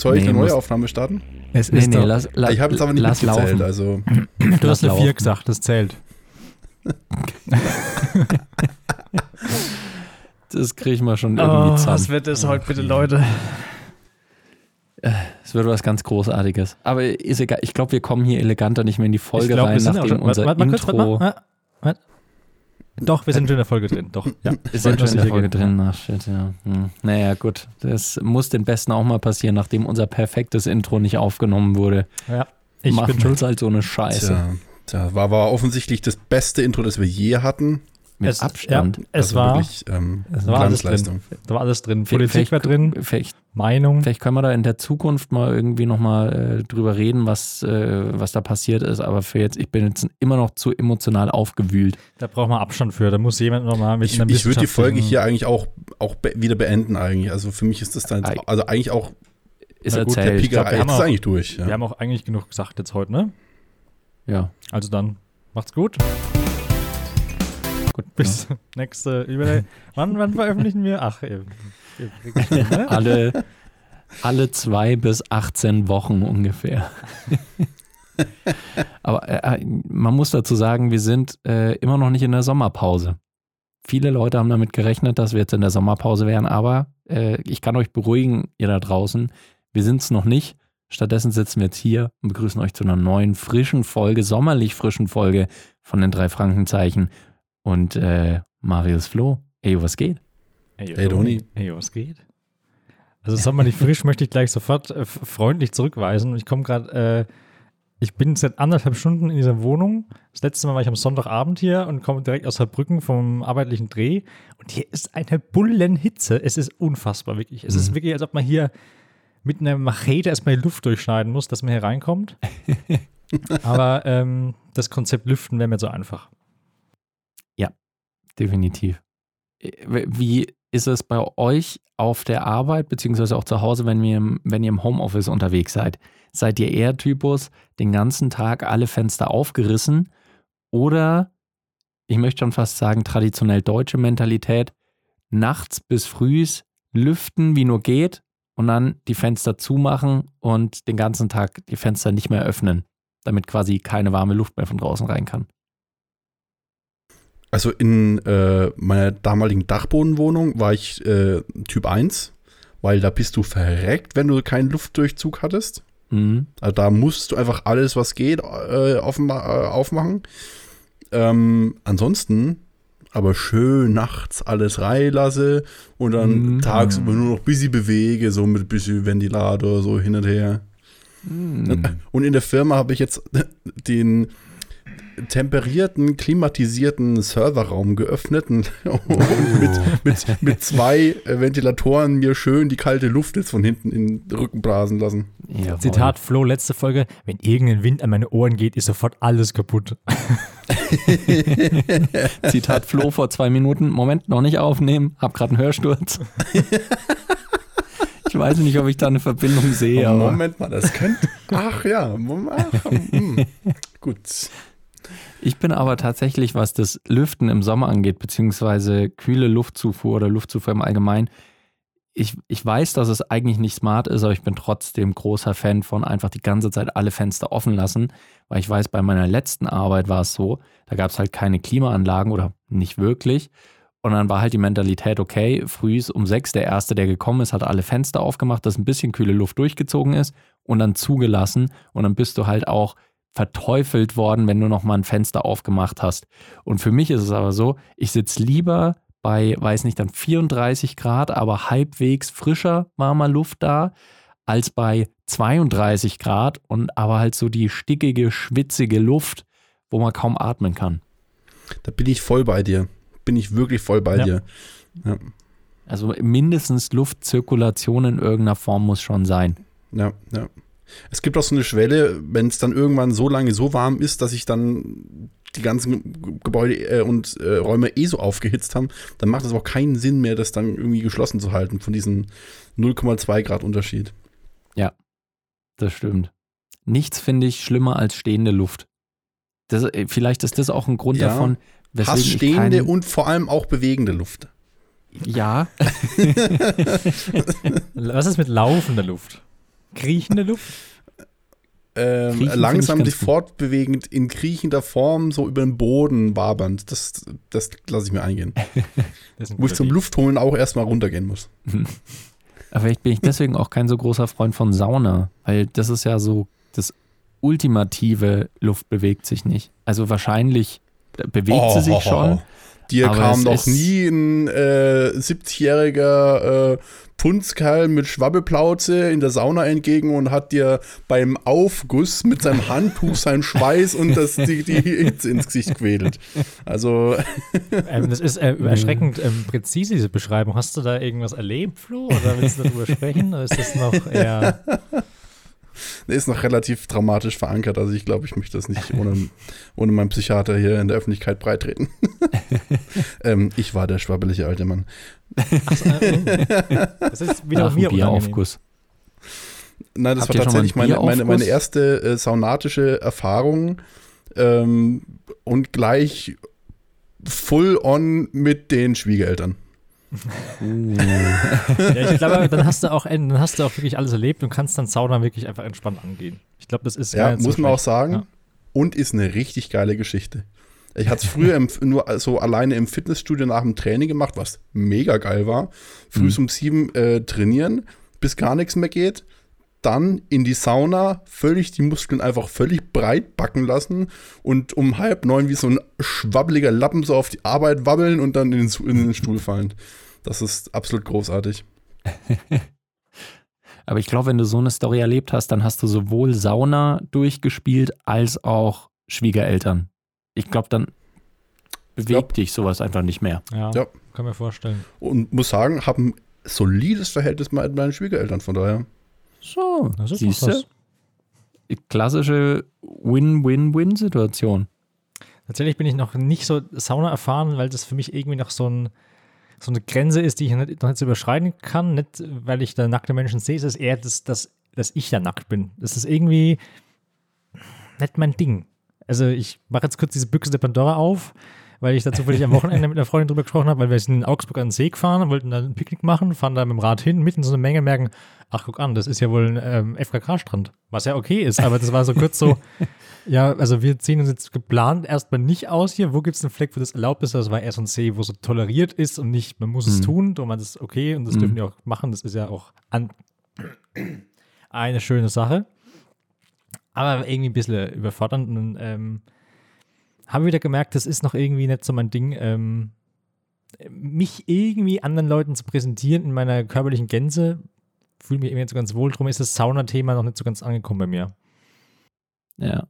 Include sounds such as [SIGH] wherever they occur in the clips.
soll ich Nee, eine neue Aufnahme starten? Es Nee, ist nee, doch, lass, la, ich habe jetzt aber nicht lass mitgezählt, laufen. also [CLEARS THROAT] du hast eine 4 laufen. gesagt, das zählt. [LAUGHS] Das kriegen wir schon irgendwie zusammen. wird das heute bitte, Leute? Es wird was ganz Großartiges. Aber ist egal. Ich glaube, wir kommen hier eleganter nicht mehr in die Folge ich glaub, rein, wir sind auch nachdem schon, unser warte, warte, Intro. warte, mal, warte. Doch, wir sind schon in der Folge drin. Doch, ja. Ist Wollte ja schon in der Folge gehen. drin. Ach, shit, ja. Hm. Naja, gut. Das muss den Besten auch mal passieren, nachdem unser perfektes Intro nicht aufgenommen wurde. Ja, ich Machen bin wir uns halt so eine Scheiße. tja, tja, war, war offensichtlich das beste Intro, das wir je hatten. Mit Es- Abstand. Ja, es also war, wirklich ähm, es war alles Glanzleistung. Da war alles drin. Vielleicht- Politik war drin, Vielleicht, Meinung. vielleicht können wir da in der Zukunft mal irgendwie nochmal äh, drüber reden, was, äh, was da passiert ist. Aber für jetzt, ich bin jetzt immer noch zu emotional aufgewühlt. Da braucht man Abstand für. Da muss jemand nochmal mit Ich, einer ich würde die Folge hier eigentlich auch, auch be wieder beenden eigentlich. Also für mich ist das dann, jetzt, also eigentlich auch Ist Na gut, der der erzählt. Pika, glaub, wir ist auch- eigentlich durch. Ja. Wir haben auch eigentlich genug gesagt jetzt heute, ne? ja. Also dann, macht's gut. Gut, Bis [LAUGHS] nächste Überle [LAUGHS] wann, wann veröffentlichen wir? Ach, eben. ne? alle, alle zwei bis 18 Wochen ungefähr. [LAUGHS] Aber äh, man muss dazu sagen, wir sind äh, immer noch nicht in der Sommerpause. Viele Leute haben damit gerechnet, dass wir jetzt in der Sommerpause wären, aber äh, ich kann euch beruhigen, ihr da draußen, wir sind es noch nicht. Stattdessen sitzen wir jetzt hier und begrüßen euch zu einer neuen, frischen Folge, sommerlich frischen Folge von den drei Frankenzeichen. Und äh, Marius Flo, ey, was geht? Hey, Hey, Toni. Hey, was geht? Also sommerlich frisch möchte ich gleich sofort äh, freundlich zurückweisen. Ich komme gerade, äh, ich bin seit anderthalb Stunden in dieser Wohnung. Das letzte Mal war ich am Sonntagabend hier und komme direkt aus Saarbrücken vom arbeitlichen Dreh. Und hier ist eine Bullenhitze. Es ist unfassbar, wirklich. Es ist wirklich, als ob man hier mit einer Machete erstmal die Luft durchschneiden muss, dass man hier reinkommt. [LAUGHS] Aber ähm, das Konzept Lüften wäre mir so einfach. Definitiv. Äh, Wie ist es bei euch auf der Arbeit, beziehungsweise auch zu Hause, wenn ihr, im- wenn ihr im Homeoffice unterwegs seid? Seid ihr eher Typus, den ganzen Tag alle Fenster aufgerissen oder, ich möchte schon fast sagen, traditionell deutsche Mentalität, nachts bis frühs lüften, wie nur geht und dann die Fenster zumachen und den ganzen Tag die Fenster nicht mehr öffnen, damit quasi keine warme Luft mehr von draußen rein kann? Also in äh, meiner damaligen Dachbodenwohnung war ich äh, Typ 1, weil da bist du verreckt, wenn du keinen Luftdurchzug hattest. Mhm. Also da musst du einfach alles, was geht, äh, offenma- äh, aufmachen. Ähm, ansonsten aber schön nachts alles reinlasse und dann Mhm. tagsüber nur noch ein bisschen bewege, so mit ein bisschen Ventilator, so hin und her. Mhm. Und in der Firma habe ich jetzt [LAUGHS] den temperierten, klimatisierten Serverraum geöffnet [LAUGHS] und mit, mit, mit zwei äh, Ventilatoren mir schön die kalte Luft jetzt von hinten in den Rücken blasen lassen. Jawohl. Zitat Flo, letzte Folge. Wenn irgendein Wind an meine Ohren geht, ist sofort alles kaputt. [LAUGHS] Zitat Flo vor zwei Minuten. Moment, noch nicht aufnehmen. Hab gerade einen Hörsturz. ich weiß nicht, ob ich da eine Verbindung sehe, Oh, aber Moment mal, das könnte. Ach ja, ach, hm. gut. Ich bin aber tatsächlich, was das Lüften im Sommer angeht, beziehungsweise kühle Luftzufuhr oder Luftzufuhr im Allgemeinen, ich, ich weiß, dass es eigentlich nicht smart ist, aber ich bin trotzdem großer Fan von einfach die ganze Zeit alle Fenster offen lassen, weil ich weiß, bei meiner letzten Arbeit war es so, da gab es halt keine Klimaanlagen oder nicht wirklich. Und dann war halt die Mentalität, okay, früh ist um sechs der Erste, der gekommen ist, hat alle Fenster aufgemacht, dass ein bisschen kühle Luft durchgezogen ist und dann zugelassen. Und dann bist du halt auch verteufelt worden, wenn du nochmal ein Fenster aufgemacht hast. Und für mich ist es aber so, ich sitze lieber bei, weiß nicht, dann 34 Grad, aber halbwegs frischer warmer Luft da, als bei 32 Grad und aber halt so die stickige, schwitzige Luft, wo man kaum atmen kann. Da bin ich voll bei dir. Bin ich wirklich voll bei Ja. dir. Also mindestens Luftzirkulation in irgendeiner Form muss schon sein. Ja, ja. Es gibt auch so eine Schwelle, wenn es dann irgendwann so lange so warm ist, dass sich dann die ganzen Gebäude äh, und äh, Räume eh so aufgehitzt haben, dann macht es auch keinen Sinn mehr, das dann irgendwie geschlossen zu halten von diesem 0,2 Grad Unterschied. Das stimmt. Nichts finde ich schlimmer als stehende Luft. Das, äh, vielleicht ist das auch ein Grund Ja. davon, weswegen ich stehende und vor allem auch bewegende Luft. Ja, [LAUGHS] Was ist mit laufender Luft? Kriechende Luft? Ähm, Kriechen langsam sich fortbewegend in kriechender Form so über den Boden wabernd. Das, das lasse ich mir eingehen. [LAUGHS] Wo ich zum. Luftholen auch erstmal runtergehen muss. [LAUGHS] Aber vielleicht bin ich deswegen auch kein so großer Freund von Sauna, weil das ist ja so das ultimative Luft bewegt sich nicht. Also wahrscheinlich bewegt sie sich schon. Dir aber kam noch nie ein äh, 70-jähriger äh, Punzkerl mit Schwabbeplauze in der Sauna entgegen und hat dir beim Aufguss mit seinem Handtuch seinen Schweiß und das, die, die Hitze ins Gesicht quält. Also, [LAUGHS] Ähm, das ist äh, erschreckend ähm, präzise, diese Beschreibung. Hast du da irgendwas erlebt, Flo? Oder willst du darüber sprechen? Oder ist das noch eher. Der ist noch relativ dramatisch verankert. Also, ich glaube, ich möchte das nicht ohne, ohne meinen Psychiater hier in der Öffentlichkeit breitreten. [LAUGHS] ähm, ich war der schwabbelige alte Mann. Das ist wieder Nach mir. Bieraufguss. Nein, das Habt war tatsächlich meine, meine, meine erste äh, saunatische Erfahrung ähm, und gleich full on mit den Schwiegereltern. [LAUGHS] Ja, ich glaube, dann hast du auch dann hast du auch wirklich alles erlebt und kannst dann Sauna wirklich einfach entspannt angehen. Ich glaube, das ist Ja, nicht so muss man auch sagen. Ja. Und ist eine richtig geile Geschichte. Ich hatte es früher im, [LAUGHS] nur so alleine im Fitnessstudio nach dem Training gemacht, was mega geil war. Früh Mhm. um sieben äh, trainieren, bis gar nichts mehr geht. Dann in die Sauna, völlig die Muskeln einfach völlig breit backen lassen und um halb neun wie so ein schwabbeliger Lappen so auf die Arbeit wabbeln und dann in den, in den Stuhl fallen. Das ist absolut großartig. [LAUGHS] Aber ich glaube, wenn du so eine Story erlebt hast, dann hast du sowohl Sauna durchgespielt als auch Schwiegereltern. Ich glaube, dann bewegt Ja. dich sowas einfach nicht mehr. Ja, Ja. kann mir vorstellen. Und muss sagen, habe ein solides Verhältnis mit meinen Schwiegereltern, von daher. So, Das ist siehst doch du? was. Klassische Win-Win-Win-Situation. Tatsächlich bin ich noch nicht so Sauna erfahren, weil das für mich irgendwie noch so, ein, so eine Grenze ist, die ich noch nicht, noch nicht so überschreiten kann. Nicht, weil ich da nackte Menschen sehe, es ist eher, das, das, dass ich da nackt bin. Das ist irgendwie nicht mein Ding. Also ich mache jetzt kurz diese Büchse der Pandora auf, weil ich da zufällig am Wochenende mit einer Freundin drüber gesprochen habe, weil wir sind in Augsburg an den See gefahren und wollten da ein Picknick machen, fahren da mit dem Rad hin, mitten so eine Menge, merken, ach guck an, das ist ja wohl ein ähm, FKK-Strand, was ja okay ist, aber das war so kurz so, [LAUGHS] ja, also wir ziehen uns jetzt geplant erstmal nicht aus hier, wo gibt es einen Fleck, wo das erlaubt ist, das war erst ein See, wo so toleriert ist und nicht, man muss es Mhm. tun, und man ist okay und das Mhm. dürfen die auch machen, das ist ja auch an eine schöne Sache. Aber irgendwie ein bisschen überfordernd. Und ähm, habe wieder gemerkt, das ist noch irgendwie nicht so mein Ding, ähm, mich irgendwie anderen Leuten zu präsentieren in meiner körperlichen Gänze. Fühle mich irgendwie nicht so ganz wohl. Drum ist das Sauna-Thema noch nicht so ganz angekommen bei mir. Ja.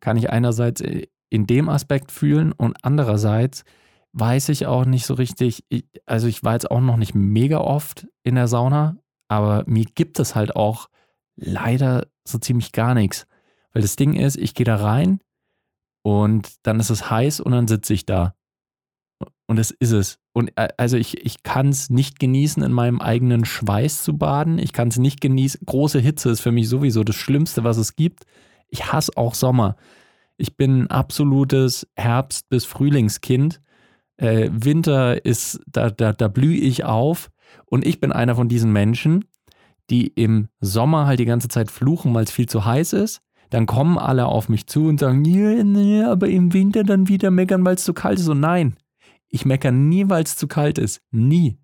Kann ich einerseits in dem Aspekt fühlen und andererseits weiß ich auch nicht so richtig, ich, also ich war jetzt auch noch nicht mega oft in der Sauna, aber mir gibt es halt auch leider so ziemlich gar nichts. Weil das Ding ist, ich gehe da rein und dann ist es heiß und dann sitze ich da. Und es ist es. Und äh, also ich, ich kann es nicht genießen, in meinem eigenen Schweiß zu baden. Ich kann es nicht genießen. Große Hitze ist für mich sowieso das Schlimmste, was es gibt. Ich hasse auch Sommer. Ich bin ein absolutes Herbst- bis Frühlingskind. Äh, Winter ist, da, da, da blühe ich auf. Und ich bin einer von diesen Menschen, die im Sommer halt die ganze Zeit fluchen, weil es viel zu heiß ist. Dann kommen alle auf mich zu und sagen, ja, nee, aber im Winter dann wieder meckern, weil es zu kalt ist. Und nein, ich meckere nie, weil es zu kalt ist. Nie.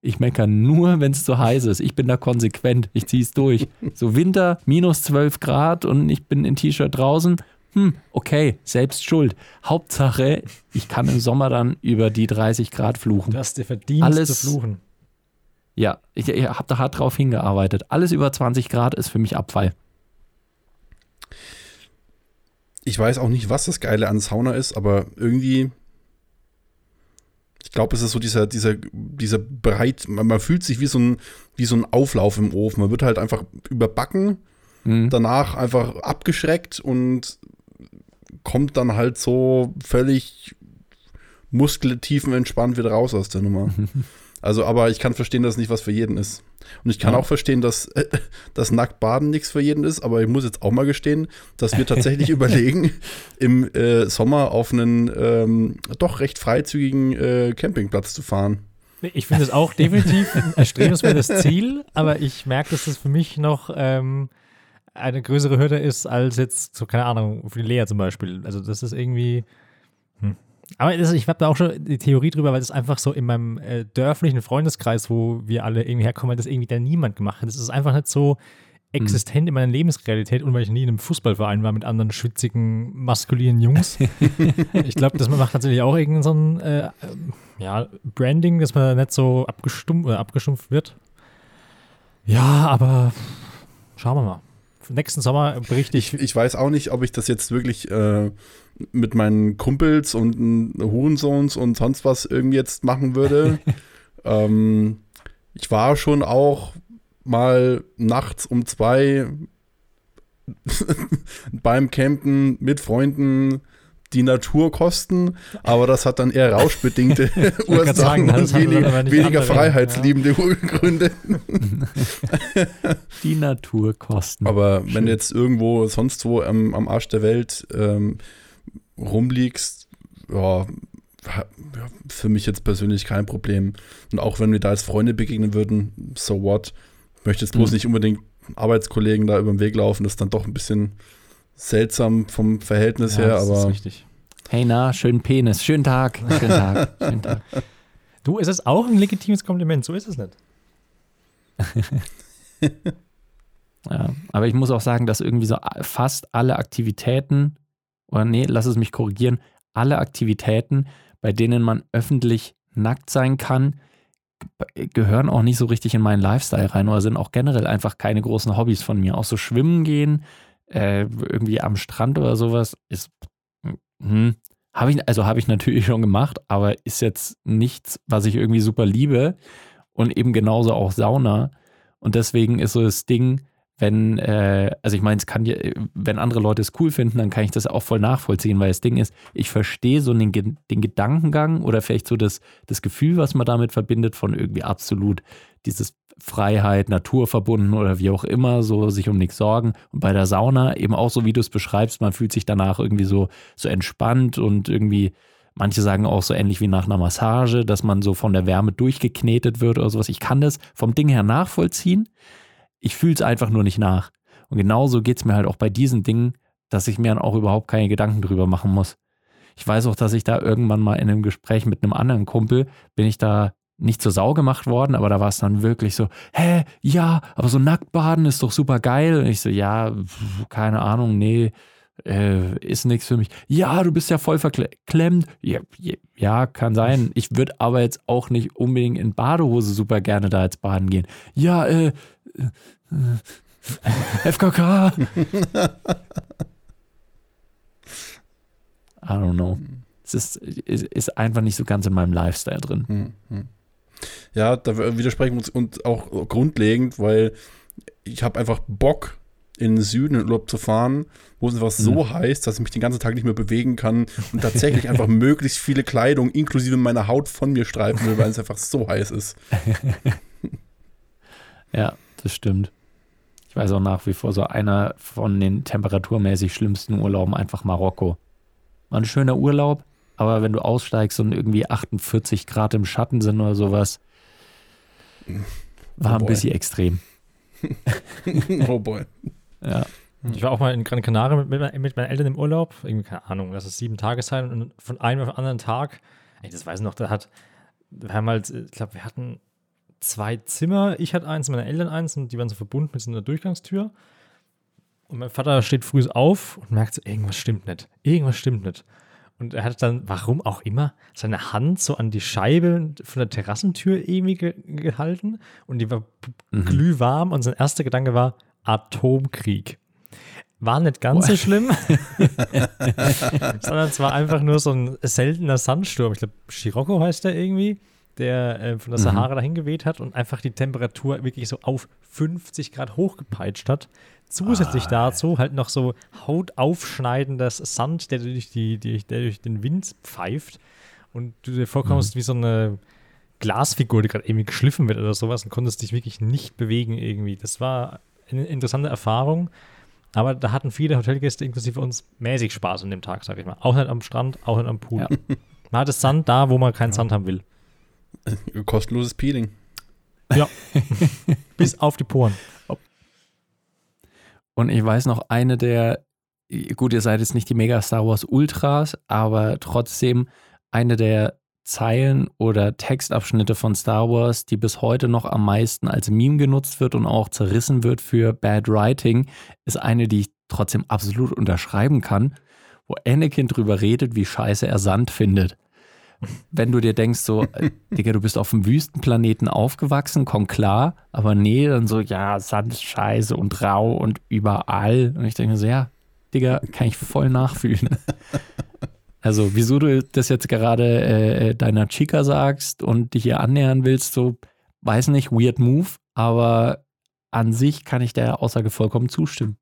Ich meckere nur, wenn es zu heiß ist. Ich bin da konsequent. Ich ziehe es durch. [LAUGHS] So Winter, minus 12 Grad und ich bin in T-Shirt draußen. Hm, okay, selbst schuld. Hauptsache, ich kann im Sommer dann über die 30 Grad fluchen. Du hast dir verdient Alles- zu fluchen. Ja, ich, ich habe da hart drauf hingearbeitet. Alles über 20 Grad ist für mich Abfall. Ich weiß auch nicht, was das Geile an Sauna ist, aber irgendwie. Ich glaube, es ist so dieser, dieser, dieser breit, man, man fühlt sich wie so, ein, wie so ein Auflauf im Ofen. Man wird halt einfach überbacken, Hm. danach einfach abgeschreckt und kommt dann halt so völlig muskeltiefenentspannt wieder raus aus der Nummer. [LAUGHS] Also, aber ich kann verstehen, dass es nicht was für jeden ist. Und ich kann Ja. auch verstehen, dass [LAUGHS] äh, das Nacktbaden nichts für jeden ist, aber ich muss jetzt auch mal gestehen, dass wir tatsächlich [LAUGHS] überlegen, im äh, Sommer auf einen ähm, doch recht freizügigen äh, Campingplatz zu fahren. Ich finde es auch definitiv ein erstrebenswertes Ziel, aber ich merke, dass das für mich noch ähm, eine größere Hürde ist als jetzt, so keine Ahnung, für die Lea zum Beispiel. Also das ist irgendwie. Hm. Aber das, ich habe da auch schon die Theorie drüber, weil das einfach so in meinem äh, dörflichen Freundeskreis, wo wir alle irgendwie herkommen, das irgendwie da niemand gemacht hat. Das ist einfach nicht so existent in meiner Lebensrealität und weil ich nie in einem Fußballverein war mit anderen schwitzigen, maskulinen Jungs. [LAUGHS] ich glaube, das macht natürlich auch irgendein so ein äh, ja, Branding, dass man nicht so abgestumpft, oder abgestumpft wird. Ja, aber schauen wir mal. Nächsten Sommer berichte ich. Ich, ich weiß auch nicht, ob ich das jetzt wirklich äh, mit meinen Kumpels und Hurensohns und sonst was irgendwie jetzt machen würde. [LAUGHS] ähm, ich war schon auch mal nachts um zwei [LAUGHS] beim Campen mit Freunden die Natur kosten, aber das hat dann eher rauschbedingte [LAUGHS] Ursachen sagen, und wenig, weniger freiheitsliebende Gründe. Die Natur kosten. Aber wenn du jetzt irgendwo sonst wo am, am Arsch der Welt ähm, rumliegst, ja, ja, für mich jetzt persönlich kein Problem. Und auch wenn wir da als Freunde begegnen würden, so what? Ich möchte jetzt bloß Mhm. nicht unbedingt Arbeitskollegen da über den Weg laufen. Das ist dann doch ein bisschen seltsam vom Verhältnis her, das ist aber richtig. Hey na, schönen Penis, schönen Tag, [LAUGHS] schönen Tag, schönen Tag. Du, ist es auch ein legitimes Kompliment, so ist es nicht. [LAUGHS] Ja, aber ich muss auch sagen, dass irgendwie so fast alle Aktivitäten, oder nee, lass es mich korrigieren, alle Aktivitäten, bei denen man öffentlich nackt sein kann, ge- gehören auch nicht so richtig in meinen Lifestyle rein oder sind auch generell einfach keine großen Hobbys von mir. Auch so schwimmen gehen, äh, irgendwie am Strand oder sowas, ist, hm, habe ich, also habe ich natürlich schon gemacht, aber ist jetzt nichts, was ich irgendwie super liebe und eben genauso auch Sauna. Und deswegen ist so das Ding, wenn, äh, also ich meine, es kann ja, wenn andere Leute es cool finden, dann kann ich das auch voll nachvollziehen, weil das Ding ist, ich verstehe so den, den Gedankengang oder vielleicht so das, das Gefühl, was man damit verbindet, von irgendwie absolut dieses Freiheit, Naturverbunden oder wie auch immer, so sich um nichts sorgen. Und bei der Sauna eben auch so, wie du es beschreibst, man fühlt sich danach irgendwie so, so entspannt und irgendwie, manche sagen auch so ähnlich wie nach einer Massage, dass man so von der Wärme durchgeknetet wird oder sowas. Ich kann das vom Ding her nachvollziehen. Ich fühle es einfach nur nicht nach. Und genauso geht es mir halt auch bei diesen Dingen, dass ich mir dann auch überhaupt keine Gedanken drüber machen muss. Ich weiß auch, dass ich da irgendwann mal in einem Gespräch mit einem anderen Kumpel bin ich da nicht zur Sau gemacht worden, aber da war es dann wirklich so, hä, ja, aber so Nacktbaden ist doch super geil. Und ich so, ja, pf, keine Ahnung, nee, äh, ist nichts für mich. Ja, du bist ja voll verklemmt. Ja, ja, kann sein. Ich würde aber jetzt auch nicht unbedingt in Badehose super gerne da jetzt baden gehen. Ja, äh, äh, [LAUGHS] äh FKK. [LAUGHS] I don't know. Es ist, ist, ist einfach nicht so ganz in meinem Lifestyle drin. Hm, hm. Ja, da widersprechen wir uns und auch grundlegend, weil ich habe einfach Bock, in den Süden in Urlaub zu fahren, wo es einfach so heiß, dass ich mich den ganzen Tag nicht mehr bewegen kann und tatsächlich einfach [LAUGHS] möglichst viele Kleidung inklusive meiner Haut von mir streifen will, weil es einfach so heiß ist. [LAUGHS] Ja, das stimmt. Ich weiß auch nach wie vor so einer von den temperaturmäßig schlimmsten Urlauben einfach Marokko. War ein schöner Urlaub, aber wenn du aussteigst und irgendwie 48 Grad im Schatten sind oder sowas, war Oh ein boy. bisschen extrem. [LAUGHS] oh boy. Ja. Ich war auch mal in Gran Canaria mit, mit, mit meinen Eltern im Urlaub. Irgendwie, keine Ahnung, lass es sieben Tage sein. Und von einem auf den anderen Tag, ey, das weiß ich noch, da hat, wir haben halt, ich glaube, wir hatten zwei Zimmer. Ich hatte eins, meine Eltern eins und die waren so verbunden mit so einer Durchgangstür. Und mein Vater steht früh auf und merkt so, irgendwas stimmt nicht. Irgendwas stimmt nicht. Und er hat dann, warum auch immer, seine Hand so an die Scheibe von der Terrassentür irgendwie ge gehalten und die war Mhm. glühwarm und sein erster Gedanke war Atomkrieg. War nicht ganz so schlimm, [LAUGHS] [LAUGHS] sondern es war einfach nur so ein seltener Sandsturm. Ich glaube, Scirocco heißt der irgendwie, der äh, von der Mhm. Sahara dahin geweht hat und einfach die Temperatur wirklich so auf 50 Grad hochgepeitscht hat. Zusätzlich dazu halt noch so hautaufschneidendes Sand, der durch, die, die, der durch den Wind pfeift und du dir vorkommst wie so eine Glasfigur, die gerade irgendwie geschliffen wird oder sowas und konntest dich wirklich nicht bewegen irgendwie. Das war eine interessante Erfahrung. Aber da hatten viele Hotelgäste inklusive uns mäßig Spaß an dem Tag, sag ich mal. Auch nicht am Strand, auch nicht am Pool. Ja. Man hatte Sand da, wo man keinen Sand haben will. [LAUGHS] Kostenloses Peeling. Ja. [LAUGHS] Bis auf die Poren. Und ich weiß noch, eine der, gut, ihr seid jetzt nicht die Mega Star Wars Ultras, aber trotzdem eine der Zeilen oder Textabschnitte von Star Wars, die bis heute noch am meisten als Meme genutzt wird und auch zerrissen wird für Bad Writing, ist eine, die ich trotzdem absolut unterschreiben kann, wo Anakin drüber redet, wie scheiße er Sand findet. Wenn du dir denkst, so, äh, Digga, du bist auf dem Wüstenplaneten aufgewachsen, komm klar, aber nee, dann so, ja, Sand ist scheiße und rau und überall. Und ich denke so, ja, Digga, kann ich voll nachfühlen. [LAUGHS] Also, wieso du das jetzt gerade äh, deiner Chica sagst und dich hier annähern willst, so, weiß nicht, weird move, aber an sich kann ich der Aussage vollkommen zustimmen.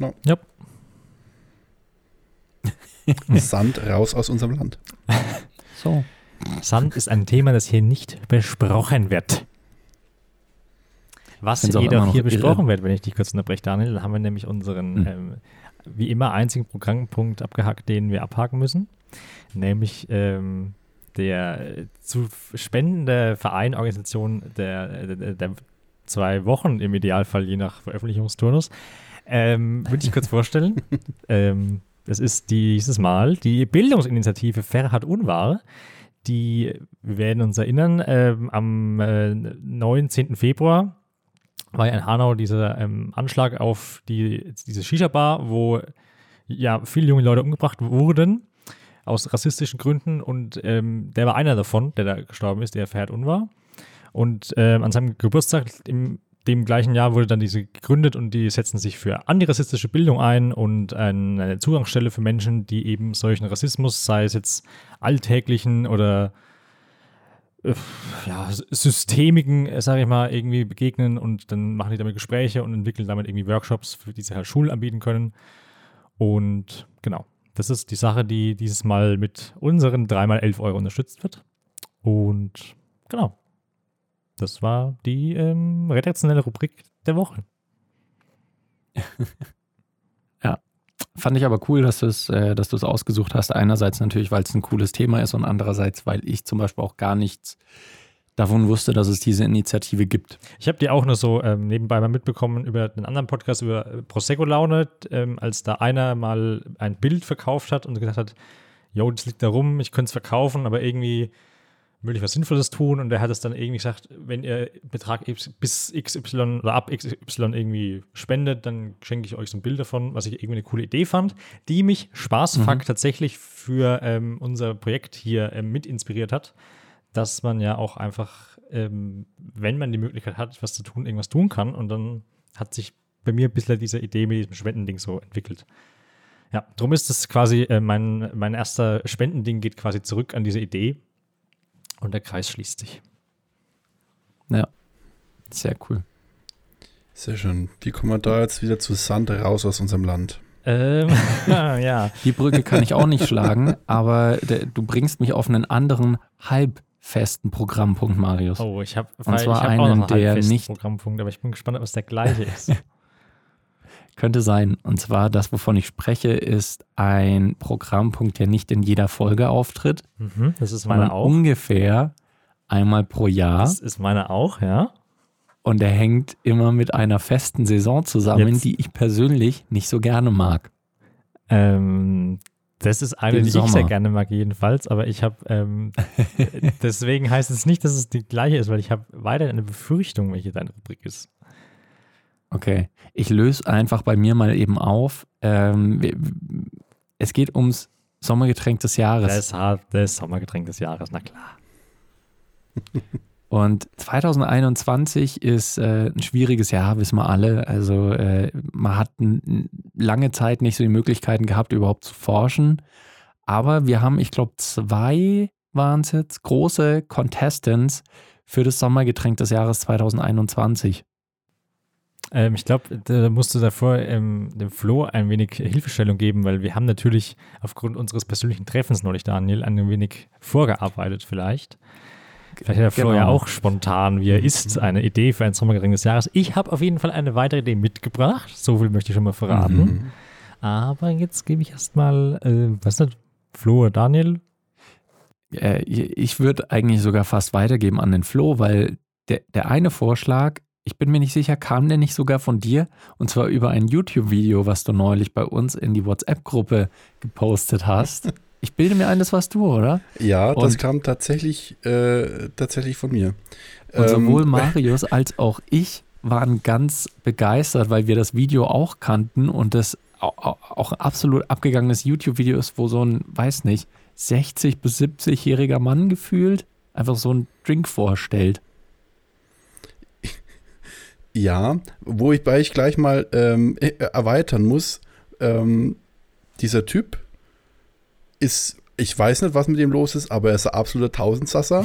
Ja. Ja. Sand raus aus unserem Land. [LAUGHS] So. Sand ist ein Thema, das hier nicht besprochen wird. Was jedoch hier irre. besprochen wird, wenn ich dich kurz unterbreche, Daniel, dann haben wir nämlich unseren, Hm. ähm, wie immer, einzigen Programmpunkt abgehakt, den wir abhaken müssen. Nämlich ähm, der äh, zu spendende Verein, Organisation der, der, der zwei Wochen im Idealfall, je nach Veröffentlichungsturnus. Ähm, würde ich kurz vorstellen. [LAUGHS] ähm, das ist dieses Mal die Bildungsinitiative Ferhat Unwahr. Die, wir werden uns erinnern, ähm, am äh, 19. Februar war ja in Hanau dieser ähm, Anschlag auf die, diese Shisha-Bar, wo ja viele junge Leute umgebracht wurden aus rassistischen Gründen und ähm, der war einer davon, der da gestorben ist, der Ferhat Unwahr. Und ähm, an seinem Geburtstag im dem gleichen Jahr wurde dann diese gegründet und die setzen sich für antirassistische Bildung ein und eine Zugangsstelle für Menschen, die eben solchen Rassismus, sei es jetzt alltäglichen oder äh, ja, systemigen, sage ich mal, irgendwie begegnen und dann machen die damit Gespräche und entwickeln damit irgendwie Workshops, für die sie halt Schulen anbieten können. Und genau, das ist die Sache, die dieses Mal mit unseren 3x11 Euro unterstützt wird. Und genau, das war die ähm, redaktionelle Rubrik der Woche. [LAUGHS] Fand ich aber cool, dass du es äh, dass du es ausgesucht hast. Einerseits natürlich, weil es ein cooles Thema ist und andererseits, weil ich zum Beispiel auch gar nichts davon wusste, dass es diese Initiative gibt. Ich habe die auch nur so ähm, nebenbei mal mitbekommen über einen anderen Podcast über äh, Prosecco-Laune, ähm, als da einer mal ein Bild verkauft hat und gesagt hat, jo, das liegt da rum, ich könnte es verkaufen, aber irgendwie will ich was Sinnvolles tun und der hat es dann irgendwie gesagt, wenn ihr Betrag bis XY oder ab XY irgendwie spendet, dann schenke ich euch so ein Bild davon, was ich irgendwie eine coole Idee fand, die mich Spaßfuck Mhm. tatsächlich für ähm, unser Projekt hier ähm, mit inspiriert hat, dass man ja auch einfach, ähm, wenn man die Möglichkeit hat, was zu tun, irgendwas tun kann und dann hat sich bei mir ein bisschen diese Idee mit diesem Spendending so entwickelt. Ja, darum ist es quasi, äh, mein, mein erster Spendending geht quasi zurück an diese Idee und der Kreis schließt sich. Sehr cool. Sehr schön. Wie kommen wir da jetzt wieder zu Sand raus aus unserem Land? Ähm, [LAUGHS] ja, Die Brücke kann ich auch nicht schlagen, aber der, du bringst mich auf einen anderen halbfesten Programmpunkt, Marius. oh, ich habe Und zwar ich hab einen, auch noch einen der halbfesten nicht- Programmpunkt, aber ich bin gespannt, ob es der gleiche [LAUGHS] ist. Könnte sein. Und zwar das, wovon ich spreche, ist ein Programmpunkt, der nicht in jeder Folge auftritt, mhm, das ist meine auch. ungefähr einmal pro Jahr. Das ist meine auch, ja. Und der hängt immer mit einer festen Saison zusammen, Jetzt- die ich persönlich nicht so gerne mag. Ähm, das ist eine, Den die ich sehr Sommer. gerne mag, jedenfalls. Aber ich habe, ähm, [LAUGHS] deswegen heißt es nicht, dass es die gleiche ist, weil ich habe weiter eine Befürchtung, welche deine Rubrik ist. Okay. Ich löse einfach bei mir mal eben auf. Ähm, es geht ums Sommergetränk des Jahres. Das hat das Sommergetränk des Jahres, na klar. [LAUGHS] Und 2021 ist äh, ein schwieriges Jahr, wissen wir alle. Also äh, man hat lange Zeit nicht so die Möglichkeiten gehabt, überhaupt zu forschen. Aber wir haben, ich glaube, zwei waren es jetzt, große Contestants für das Sommergetränk des Jahres 2021. Ähm, ich glaube, da musst du davor ähm, dem Flo ein wenig Hilfestellung geben, weil wir haben natürlich aufgrund unseres persönlichen Treffens neulich, Daniel, ein wenig vorgearbeitet vielleicht. Vielleicht hat der Flo Genau. ja auch spontan, wie er ist, eine Idee für ein Sommergetränk des Jahres. Ich habe auf jeden Fall eine weitere Idee mitgebracht. So viel möchte ich schon mal verraten. Mhm. Aber jetzt gebe ich erstmal, äh, was ist das? Flo oder Daniel? äh, ich würde eigentlich sogar fast weitergeben an den Flo, weil der, der eine Vorschlag, ich bin mir nicht sicher, kam der nicht sogar von dir? Und zwar über ein YouTube-Video, was du neulich bei uns in die WhatsApp-Gruppe gepostet hast. [LAUGHS] Ich bilde mir ein, das warst du, oder? Ja, das Und- kam tatsächlich, äh, tatsächlich von mir. Und sowohl Ähm, Marius [LAUGHS] als auch ich waren ganz begeistert, weil wir das Video auch kannten und das au- au- auch ein absolut abgegangenes YouTube-Video ist, wo so ein, weiß nicht, 60- bis 70-jähriger Mann gefühlt einfach so einen Drink vorstellt. Ja, wo ich bei ich gleich mal ähm, äh, erweitern muss. Ähm, dieser Typ ist, ich weiß nicht, was mit ihm los ist, aber er ist ein absoluter Tausendsasser.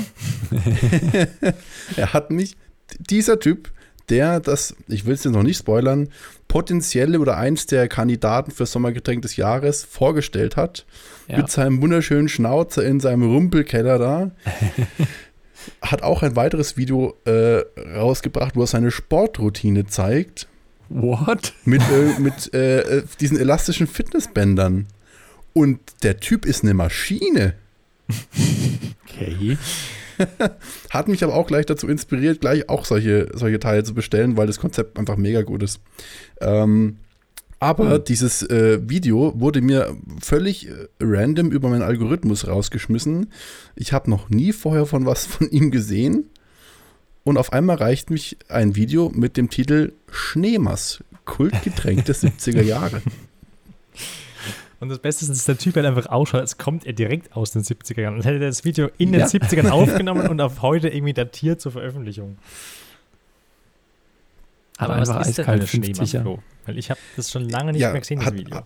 [LAUGHS] [LAUGHS] er hat mich, dieser Typ, der das, ich will es jetzt noch nicht spoilern, potenzielle oder eins der Kandidaten für Sommergetränk des Jahres vorgestellt hat, Ja. mit seinem wunderschönen Schnauzer in seinem Rumpelkeller da. [LAUGHS] hat auch ein weiteres Video äh, rausgebracht, wo er seine Sportroutine zeigt What? mit, äh, mit äh, äh, diesen elastischen Fitnessbändern. Und der Typ ist eine Maschine. Okay. [LAUGHS] Hat mich aber auch gleich dazu inspiriert, gleich auch solche, solche Teile zu bestellen, weil das Konzept einfach mega gut ist. Ähm, aber dieses äh, Video wurde mir völlig äh, random über meinen Algorithmus rausgeschmissen. Ich habe noch nie vorher von was von ihm gesehen. Und auf einmal reicht mich ein Video mit dem Titel Schneemers, Kultgetränk der 70er Jahre. Und das Beste ist, dass der Typ halt einfach ausschaut, als kommt er direkt aus den 70er Jahren. Und hätte er das Video in den Ja. 70ern [LAUGHS] aufgenommen und auf heute irgendwie datiert zur Veröffentlichung. Aber was einfach ist denn eiskalt eine 50 Schneemann, Jahre. Flo? Weil ich habe das schon lange nicht Ja, mehr gesehen, das hat- Video.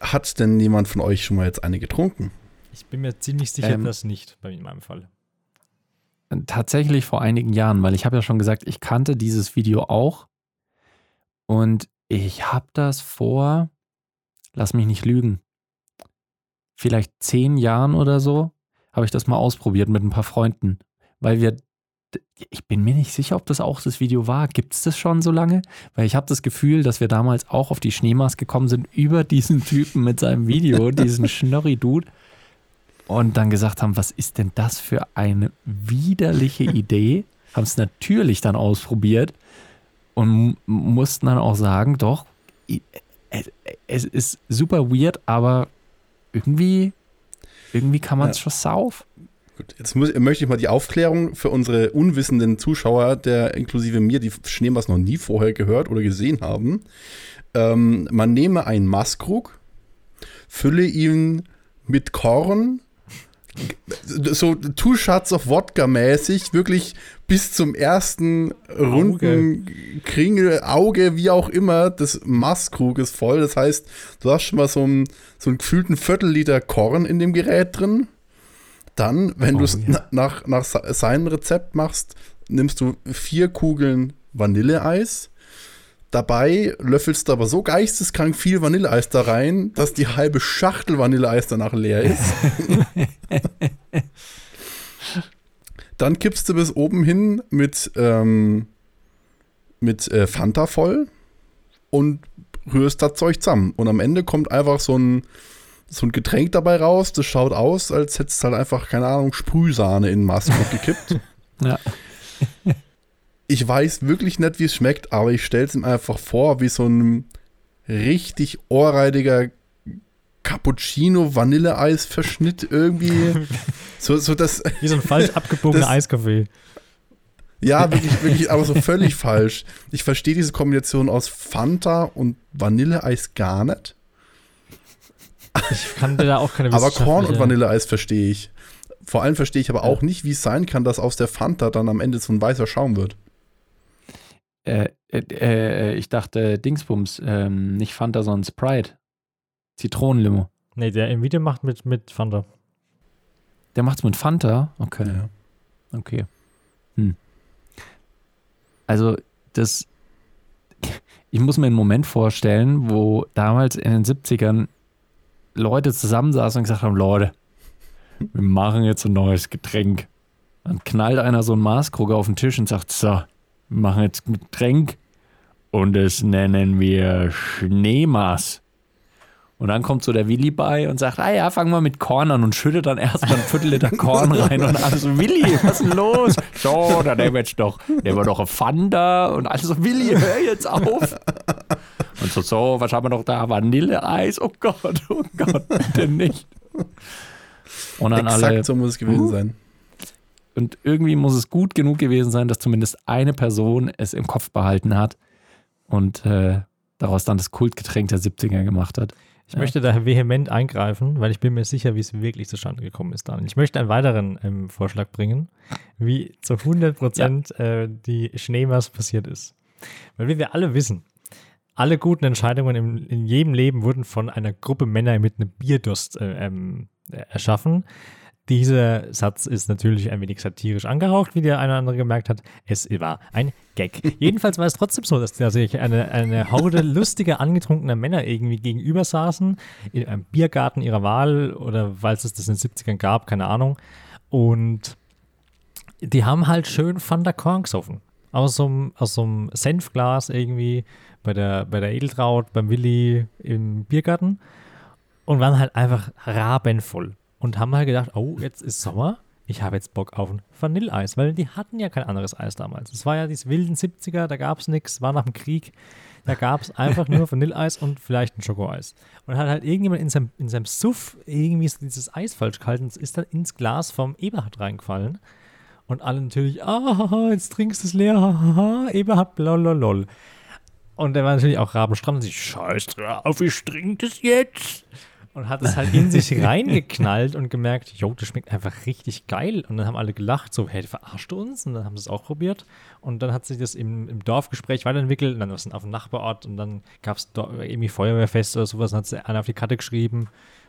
Hat denn jemand von euch schon mal jetzt eine getrunken? Ich bin mir ziemlich sicher, Ähm, dass nicht, bei in meinem Fall. Tatsächlich vor einigen Jahren, weil ich habe ja schon gesagt, ich kannte dieses Video auch. Und ich habe das vor, lass mich nicht lügen, vielleicht zehn Jahren oder so, habe ich das mal ausprobiert mit ein paar Freunden. Weil wir, ich bin mir nicht sicher, ob das auch das Video war. Gibt es das schon so lange? Weil ich habe das Gefühl, dass wir damals auch auf die Schneemaß gekommen sind über diesen Typen mit seinem Video, [LAUGHS] diesen Schnörri-Dude. Und dann gesagt haben, was ist denn das für eine widerliche Idee? Haben es natürlich dann ausprobiert und mu- mussten dann auch sagen, doch, i- es, es ist super weird, aber irgendwie, irgendwie kann man es Ja. schon sauf. Gut, jetzt muss, möchte ich mal die Aufklärung für unsere unwissenden Zuschauer, der inklusive mir, die Schneemars noch nie vorher gehört oder gesehen haben. Ähm, man nehme einen Maßkrug, fülle ihn mit Korn, so Two Shots of Wodka mäßig, wirklich bis zum ersten runden Kringel, Auge, wie auch immer, des Mastkruges voll. Das heißt, du hast schon mal so einen, so einen gefühlten Viertelliter Korn in dem Gerät drin. Dann, wenn Oh, du es ja. na- nach, nach se- seinem Rezept machst, nimmst du vier Kugeln Vanilleeis. Dabei löffelst du aber so geisteskrank viel Vanilleeis da rein, dass die halbe Schachtel Vanilleeis danach leer ist. [LAUGHS] Dann kippst du bis oben hin mit, ähm, mit äh, Fanta voll und rührst das Zeug zusammen. Und am Ende kommt einfach so ein, so ein Getränk dabei raus. Das schaut aus, als hättest du halt einfach, keine Ahnung, Sprühsahne in Maßkrug gekippt. [LAUGHS] Ja. Ich weiß wirklich nicht, wie es schmeckt, aber ich stelle es mir einfach vor, wie so ein richtig ohrreidiger Cappuccino-Vanilleeis-Verschnitt irgendwie. [LAUGHS] so, so das, Wie so ein falsch [LAUGHS] abgebogener Eiskaffee. ja, wirklich, wirklich, aber so völlig falsch. Ich verstehe diese Kombination aus Fanta und Vanilleeis gar nicht. Ich kannte da auch keine [LAUGHS] Aber Korn und Vanilleeis verstehe ich. Vor allem verstehe ich aber auch nicht, wie es sein kann, dass aus der Fanta dann am Ende so ein weißer Schaum wird. Äh, äh, äh, ich dachte Dingsbums, ähm, nicht Fanta, sondern Sprite. Zitronenlimo. Nee, der im Video macht mit, mit Fanta. Der macht's mit Fanta? Okay. Ja. Okay. Hm. Also, das. [LAUGHS] Ich muss mir einen Moment vorstellen, wo damals in den 70ern Leute zusammensaßen und gesagt haben: Leute, wir machen jetzt ein neues Getränk. Dann knallt einer so einen Maßkrug auf den Tisch und sagt: So, wir machen jetzt ein Getränk und das nennen wir Schneemaß. Und dann kommt so der Willi bei und sagt, ah ja, fangen wir mit Korn an und schüttet dann erstmal ein Viertel Liter Korn rein und alles so, Willi, was ist denn los? So, dann nehmen wir jetzt doch, nehmen wir doch eine Fanta und alles so, Willi, hör jetzt auf. Und so, so, was haben wir noch da? Vanilleeis, oh Gott, oh Gott, bitte nicht. Und dann Exakt alle, so muss es gewesen Uh. sein. und irgendwie muss es gut genug gewesen sein, dass zumindest eine Person es im Kopf behalten hat und äh, daraus dann das Kultgetränk der 70er gemacht hat. Ich möchte da vehement eingreifen, weil ich bin mir sicher, wie es wirklich zustande gekommen ist, Daniel. Ich möchte einen weiteren ähm, Vorschlag bringen, wie zu 100 Prozent äh, die Schneemers passiert ist. Weil wie wir alle wissen, alle guten Entscheidungen im, in jedem Leben wurden von einer Gruppe Männer mit einem Bierdurst äh, ähm, äh, erschaffen. Dieser Satz ist natürlich ein wenig satirisch angehaucht, wie der eine oder andere gemerkt hat. Es war ein Gag. [LAUGHS] Jedenfalls war es trotzdem so, dass da sich eine, eine Horde [LAUGHS] lustiger, angetrunkener Männer irgendwie gegenüber saßen, in einem Biergarten ihrer Wahl oder weil es das in den 70ern gab, keine Ahnung. Und die haben halt schön Van der Korn gesoffen. Aus so einem, aus so einem Senfglas irgendwie bei der, bei der Edeltraut, beim Willi im Biergarten und waren halt einfach rabenvoll und haben halt gedacht, oh, jetzt ist Sommer, ich habe jetzt Bock auf ein Vanilleeis, weil die hatten ja kein anderes Eis damals. Es war ja diese wilden 70er, da gab es nichts, war nach dem Krieg, da gab es einfach nur [LAUGHS] Vanilleeis und vielleicht ein Schokoeis. Und hat halt irgendjemand in seinem, in seinem Suff irgendwie dieses Eis falsch gehalten, ist dann ins Glas vom Eberhard reingefallen. Und alle natürlich, ah, jetzt trinkst du es leer, haha, Eberhard, lololol. Und der war natürlich auch rabenstramm und sich, scheiß drauf, ich trinke das jetzt. Und hat es halt in sich [LAUGHS] reingeknallt und gemerkt, jo, das schmeckt einfach richtig geil. Und dann haben alle gelacht, so, hey, verarscht du uns? Und dann haben sie es auch probiert. Und dann hat sich das im, im Dorfgespräch weiterentwickelt. Und dann war es auf dem Nachbarort und dann gab es irgendwie Feuerwehrfest oder sowas. Dann hat sie einer auf die Karte geschrieben.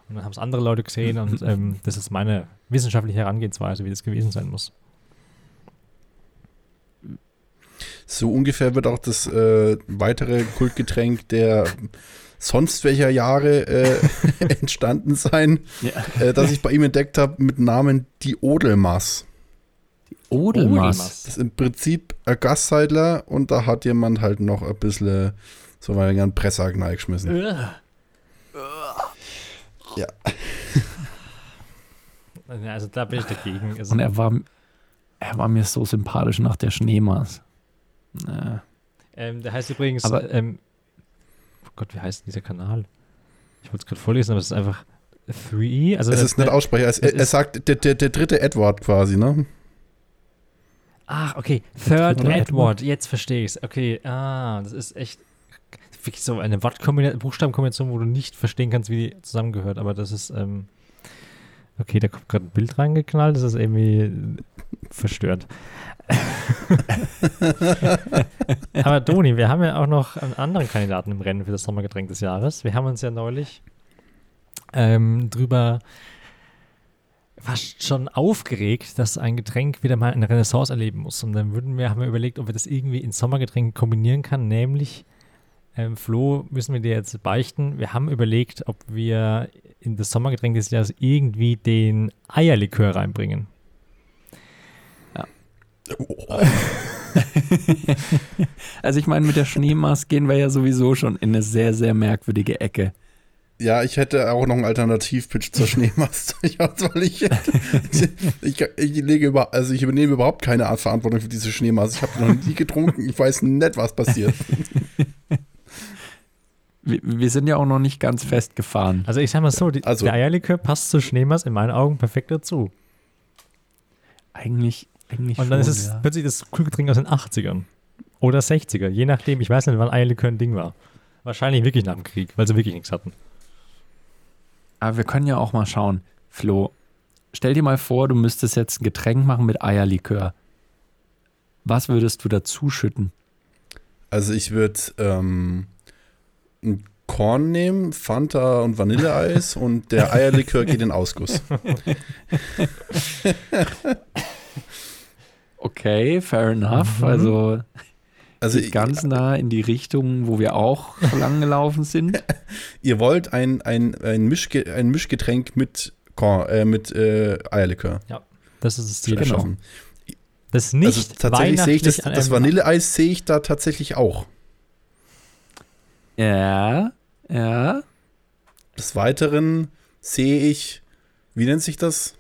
Und dann haben es andere Leute gesehen. Und [LAUGHS] ähm, das ist meine wissenschaftliche Herangehensweise, wie das gewesen sein muss. So ungefähr wird auch das äh, weitere Kultgetränk der sonst welcher Jahre äh, [LAUGHS] entstanden sein, Ja. äh, das ich bei ihm entdeckt habe mit Namen die Odelmaß. Odelmaß. Das ist im Prinzip ein Gasseidler und da hat jemand halt noch ein bisschen so mal einen Presser geschmissen. Ja. [LAUGHS] Also da bin ich dagegen. Also, Und er war, er war mir so sympathisch nach der Schneemaß. Äh, ähm, der heißt übrigens, Aber- ähm, oh Gott, wie heißt denn dieser Kanal? Ich wollte es gerade vorlesen, aber es ist einfach 3E. Also Es ist nicht der- aussprecher, es, es ist- sagt der, der, der dritte Edward quasi, ne? Ach, okay. Third dritte Edward, jetzt verstehe ich es. Okay, ah, das ist echt wirklich so eine Wortkombination, Buchstabenkombination, wo du nicht verstehen kannst, wie die zusammengehört. Aber das ist, ähm, okay, da kommt gerade ein Bild reingeknallt, das ist irgendwie verstört. [LAUGHS] Aber Doni, wir haben ja auch noch einen anderen Kandidaten im Rennen für das Sommergetränk des Jahres. Wir haben uns ja neulich ähm, drüber fast schon aufgeregt, dass ein Getränk wieder mal eine Renaissance erleben muss. Und dann würden wir, haben wir überlegt, ob wir das irgendwie in Sommergetränke kombinieren kann, nämlich ähm, Flo, müssen wir dir jetzt beichten. Wir haben überlegt, ob wir in das Sommergetränk des Jahres irgendwie den Eierlikör reinbringen. [LAUGHS] also ich meine, mit der Schneemaß gehen wir ja sowieso schon in eine sehr, sehr merkwürdige Ecke. Ja, ich hätte auch noch einen Alternativpitch zur Schneemast. [LAUGHS] ich, weil ich, [LAUGHS] ich, ich lege über, also ich übernehme überhaupt keine Art Verantwortung für diese Schneemast. Ich habe noch nie getrunken. Ich weiß nicht, was passiert. Wir, wir sind ja auch noch nicht ganz festgefahren. Also ich sag mal so, die, Also- der Eierlikör passt zu Schneemast in meinen Augen perfekt dazu. Eigentlich, eigentlich Und dann schon, ist es ja. plötzlich das Kühlgetränk aus den 80ern. Oder 60er, je nachdem. Ich weiß nicht, wann Eierlikör ein Ding war. Wahrscheinlich wirklich nach dem Krieg, weil sie wirklich nichts hatten. Aber wir können ja auch mal schauen. Flo, stell dir mal vor, du müsstest jetzt ein Getränk machen mit Eierlikör. Was würdest du dazu schütten? Also ich würde ähm, ein Korn nehmen, Fanta und Vanilleeis und der [LAUGHS] Eierlikör geht in Ausguss. [LAUGHS] Okay, fair enough. Mhm. Also Also ganz nah in die Richtung, wo wir auch lang gelaufen sind. [LAUGHS] ihr wollt ein, ein, ein, Mischge ein Mischgetränk mit, Korn, äh, mit äh, Eierlikör Das ist das Ziel. Genau. Das ist nicht Also tatsächlich sehe ich das, das Vanilleeis sehe ich da tatsächlich auch. Ja, ja. Des Weiteren sehe ich, wie nennt sich das?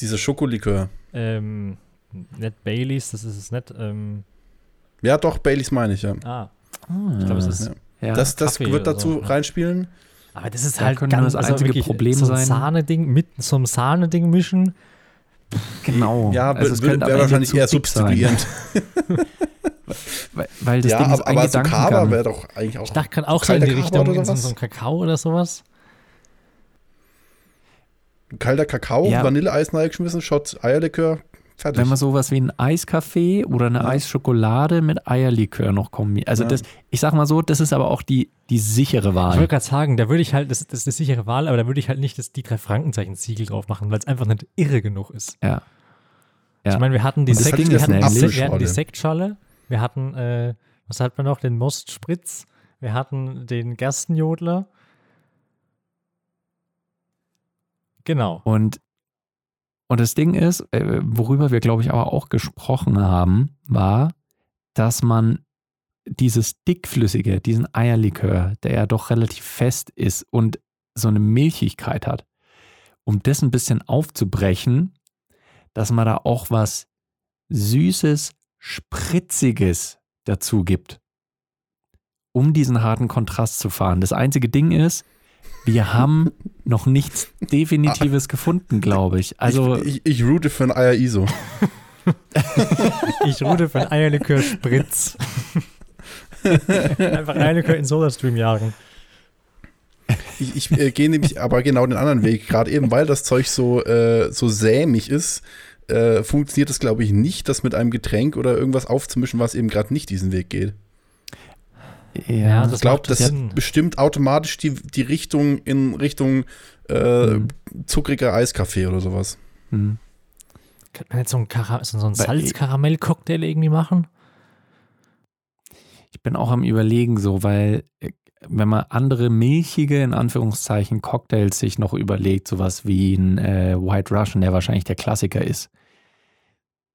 Dieser Schokolikör. Ähm, nicht Baileys, das ist es nicht. Ähm, Ja, doch, Baileys meine ich, ja. ah, Ah, ich glaube, es ist. Ja. ja. das das Kaffee wird dazu so, ja. reinspielen. Aber das ist Da halt nur ganz das also einzige wirklich Problem so ein sein- Sahneding mit so einem Sahneding mischen. genau. Ja, Also es wäre wahrscheinlich eher substituierend. [LAUGHS] Weil, weil das ja, Ding ist aber, ein aber so Kaba wäre doch eigentlich auch. Ich dachte gerade auch so in kalter die Richtung, oder in so, was? so ein Kakao oder sowas. Kalter Kakao, Ja. Vanilleeis reingeschmissen, Shot Eierlikör, fertig. Wenn man sowas wie ein Eiskaffee oder eine Ja. Eisschokolade mit Eierlikör noch kombiniert. Also Ja. das, ich sag mal so, das ist aber auch die, die sichere Ich Wahl. wollte gerade sagen, da würde ich halt, das, das ist eine sichere Wahl, aber da würde ich halt nicht das, die drei Frankenzeichen-Siegel drauf machen, weil es einfach nicht irre genug ist. Ja. Ja. Ich meine, wir hatten die, Und das Sekt, Ding wir hatten die, nämlich- Sekt, wir hatten die Apfelschorle. Sektscholle, wir hatten, äh, was hat man noch, den Mostspritz, wir hatten den Gerstenjodler. Genau. Und, und das Ding ist, äh, worüber wir, glaube ich, aber auch gesprochen haben, war, dass man dieses dickflüssige, diesen Eierlikör, der ja doch relativ fest ist und so eine Milchigkeit hat, um das ein bisschen aufzubrechen, dass man da auch was Süßes, Spritziges dazu gibt, um diesen harten Kontrast zu fahren. Das einzige Ding ist, wir haben noch nichts Definitives [LAUGHS] gefunden, glaube ich. Also, ich, ich, ich route für ein Eier ISO. Ich rude für einen Eierlikör-Spritz. [LAUGHS] Einfach Eierlikör in SodaStream jagen. Ich, ich äh, gehe nämlich aber genau den anderen Weg. Gerade eben, weil das Zeug so, äh, so sämig ist, äh, funktioniert es, glaube ich, nicht, das mit einem Getränk oder irgendwas aufzumischen, was eben gerade nicht diesen Weg geht. Ja, das Ich glaube, macht das Sinn. bestimmt automatisch die, die Richtung in Richtung äh, Mhm. zuckriger Eiskaffee oder sowas. hm. Könnte man jetzt so einen, Kara so einen Weil- Salz-Karamell-Cocktail irgendwie machen? ich bin auch am Überlegen so, weil äh, wenn man andere milchige, in Anführungszeichen, Cocktails sich noch überlegt, sowas wie ein äh, White Russian, der wahrscheinlich der Klassiker ist,